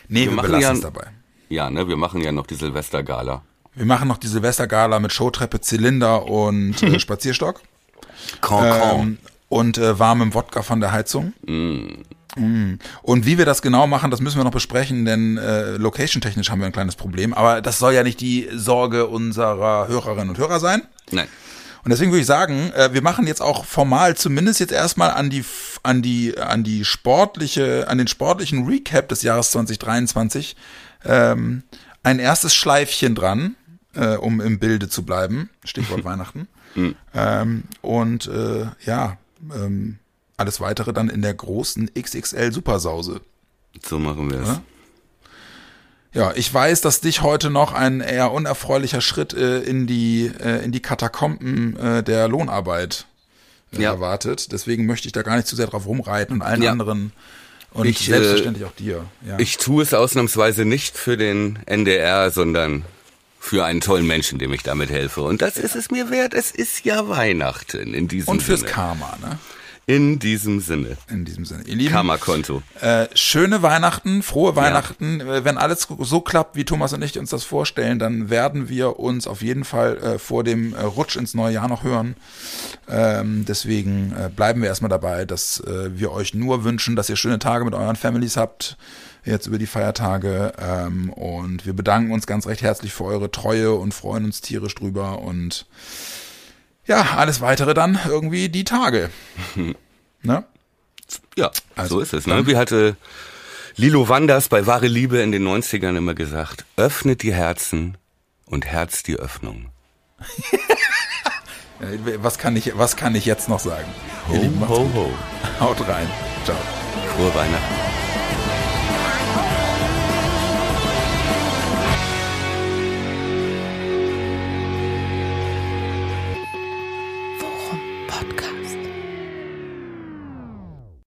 B: Nee, wir,
A: machen
B: belassen
A: ja-
B: es dabei.
A: Ja, ne, wir machen ja noch die Silvestergala.
B: Wir machen noch die Silvestergala mit Showtreppe, Zylinder und äh, Spazierstock.
A: Con,
B: Ähm, und äh, warmem Wodka von der Heizung. Mm. Und wie wir das genau machen, das müssen wir noch besprechen, denn äh, location-technisch haben wir ein kleines Problem. Aber das soll ja nicht die Sorge unserer Hörerinnen und Hörer sein.
A: Nein.
B: Und deswegen würde ich sagen, äh, wir machen jetzt auch formal zumindest jetzt erstmal an die an die an die sportliche an den sportlichen Recap des Jahres 2023 ähm, ein erstes Schleifchen dran, äh, um im Bilde zu bleiben. Stichwort (laughs) Weihnachten. Ähm, und äh, ja, ähm, alles weitere dann in der großen XXL Supersause.
A: So machen wir es.
B: Ja? Ja, ich weiß, dass dich heute noch ein eher unerfreulicher Schritt äh, in die äh, in die Katakomben äh, der Lohnarbeit äh,
A: Ja.
B: erwartet. Deswegen möchte ich da gar nicht zu sehr drauf rumreiten und allen
A: Ja.
B: anderen und
A: Ich, äh,
B: selbstverständlich auch dir. Ja.
A: Ich tue es ausnahmsweise nicht für den NDR, sondern für einen tollen Menschen, dem ich damit helfe. Und das ist es mir wert. Es ist ja Weihnachten in diesem
B: und fürs
A: Sinne.
B: Karma, ne?
A: In diesem Sinne.
B: In diesem Sinne. Ihr Lieben,
A: Karma-Konto.
B: Äh, schöne Weihnachten, frohe Weihnachten. Äh, Wenn alles so klappt, wie Thomas und ich uns das vorstellen, dann werden wir uns auf jeden Fall äh, vor dem äh, Rutsch ins neue Jahr noch hören. Ähm, deswegen äh, bleiben wir erstmal dabei, dass wir euch nur wünschen, dass ihr schöne Tage mit euren Families habt, jetzt über die Feiertage. Ähm, und wir bedanken uns ganz recht herzlich für eure Treue und freuen uns tierisch drüber. Und ja, alles weitere dann irgendwie die Tage. (laughs) ne?
A: Ja,
B: Also,
A: so ist es. Ne? Wie hatte Lilo Wanders bei Wahre Liebe in den 90ern immer gesagt, öffnet die Herzen und Herz die Öffnung. (laughs)
B: Was kann ich, was kann ich jetzt noch sagen? Ihr Lieben,
A: ho, ho.
B: Haut rein. Ciao.
A: Frohe Weihnachten.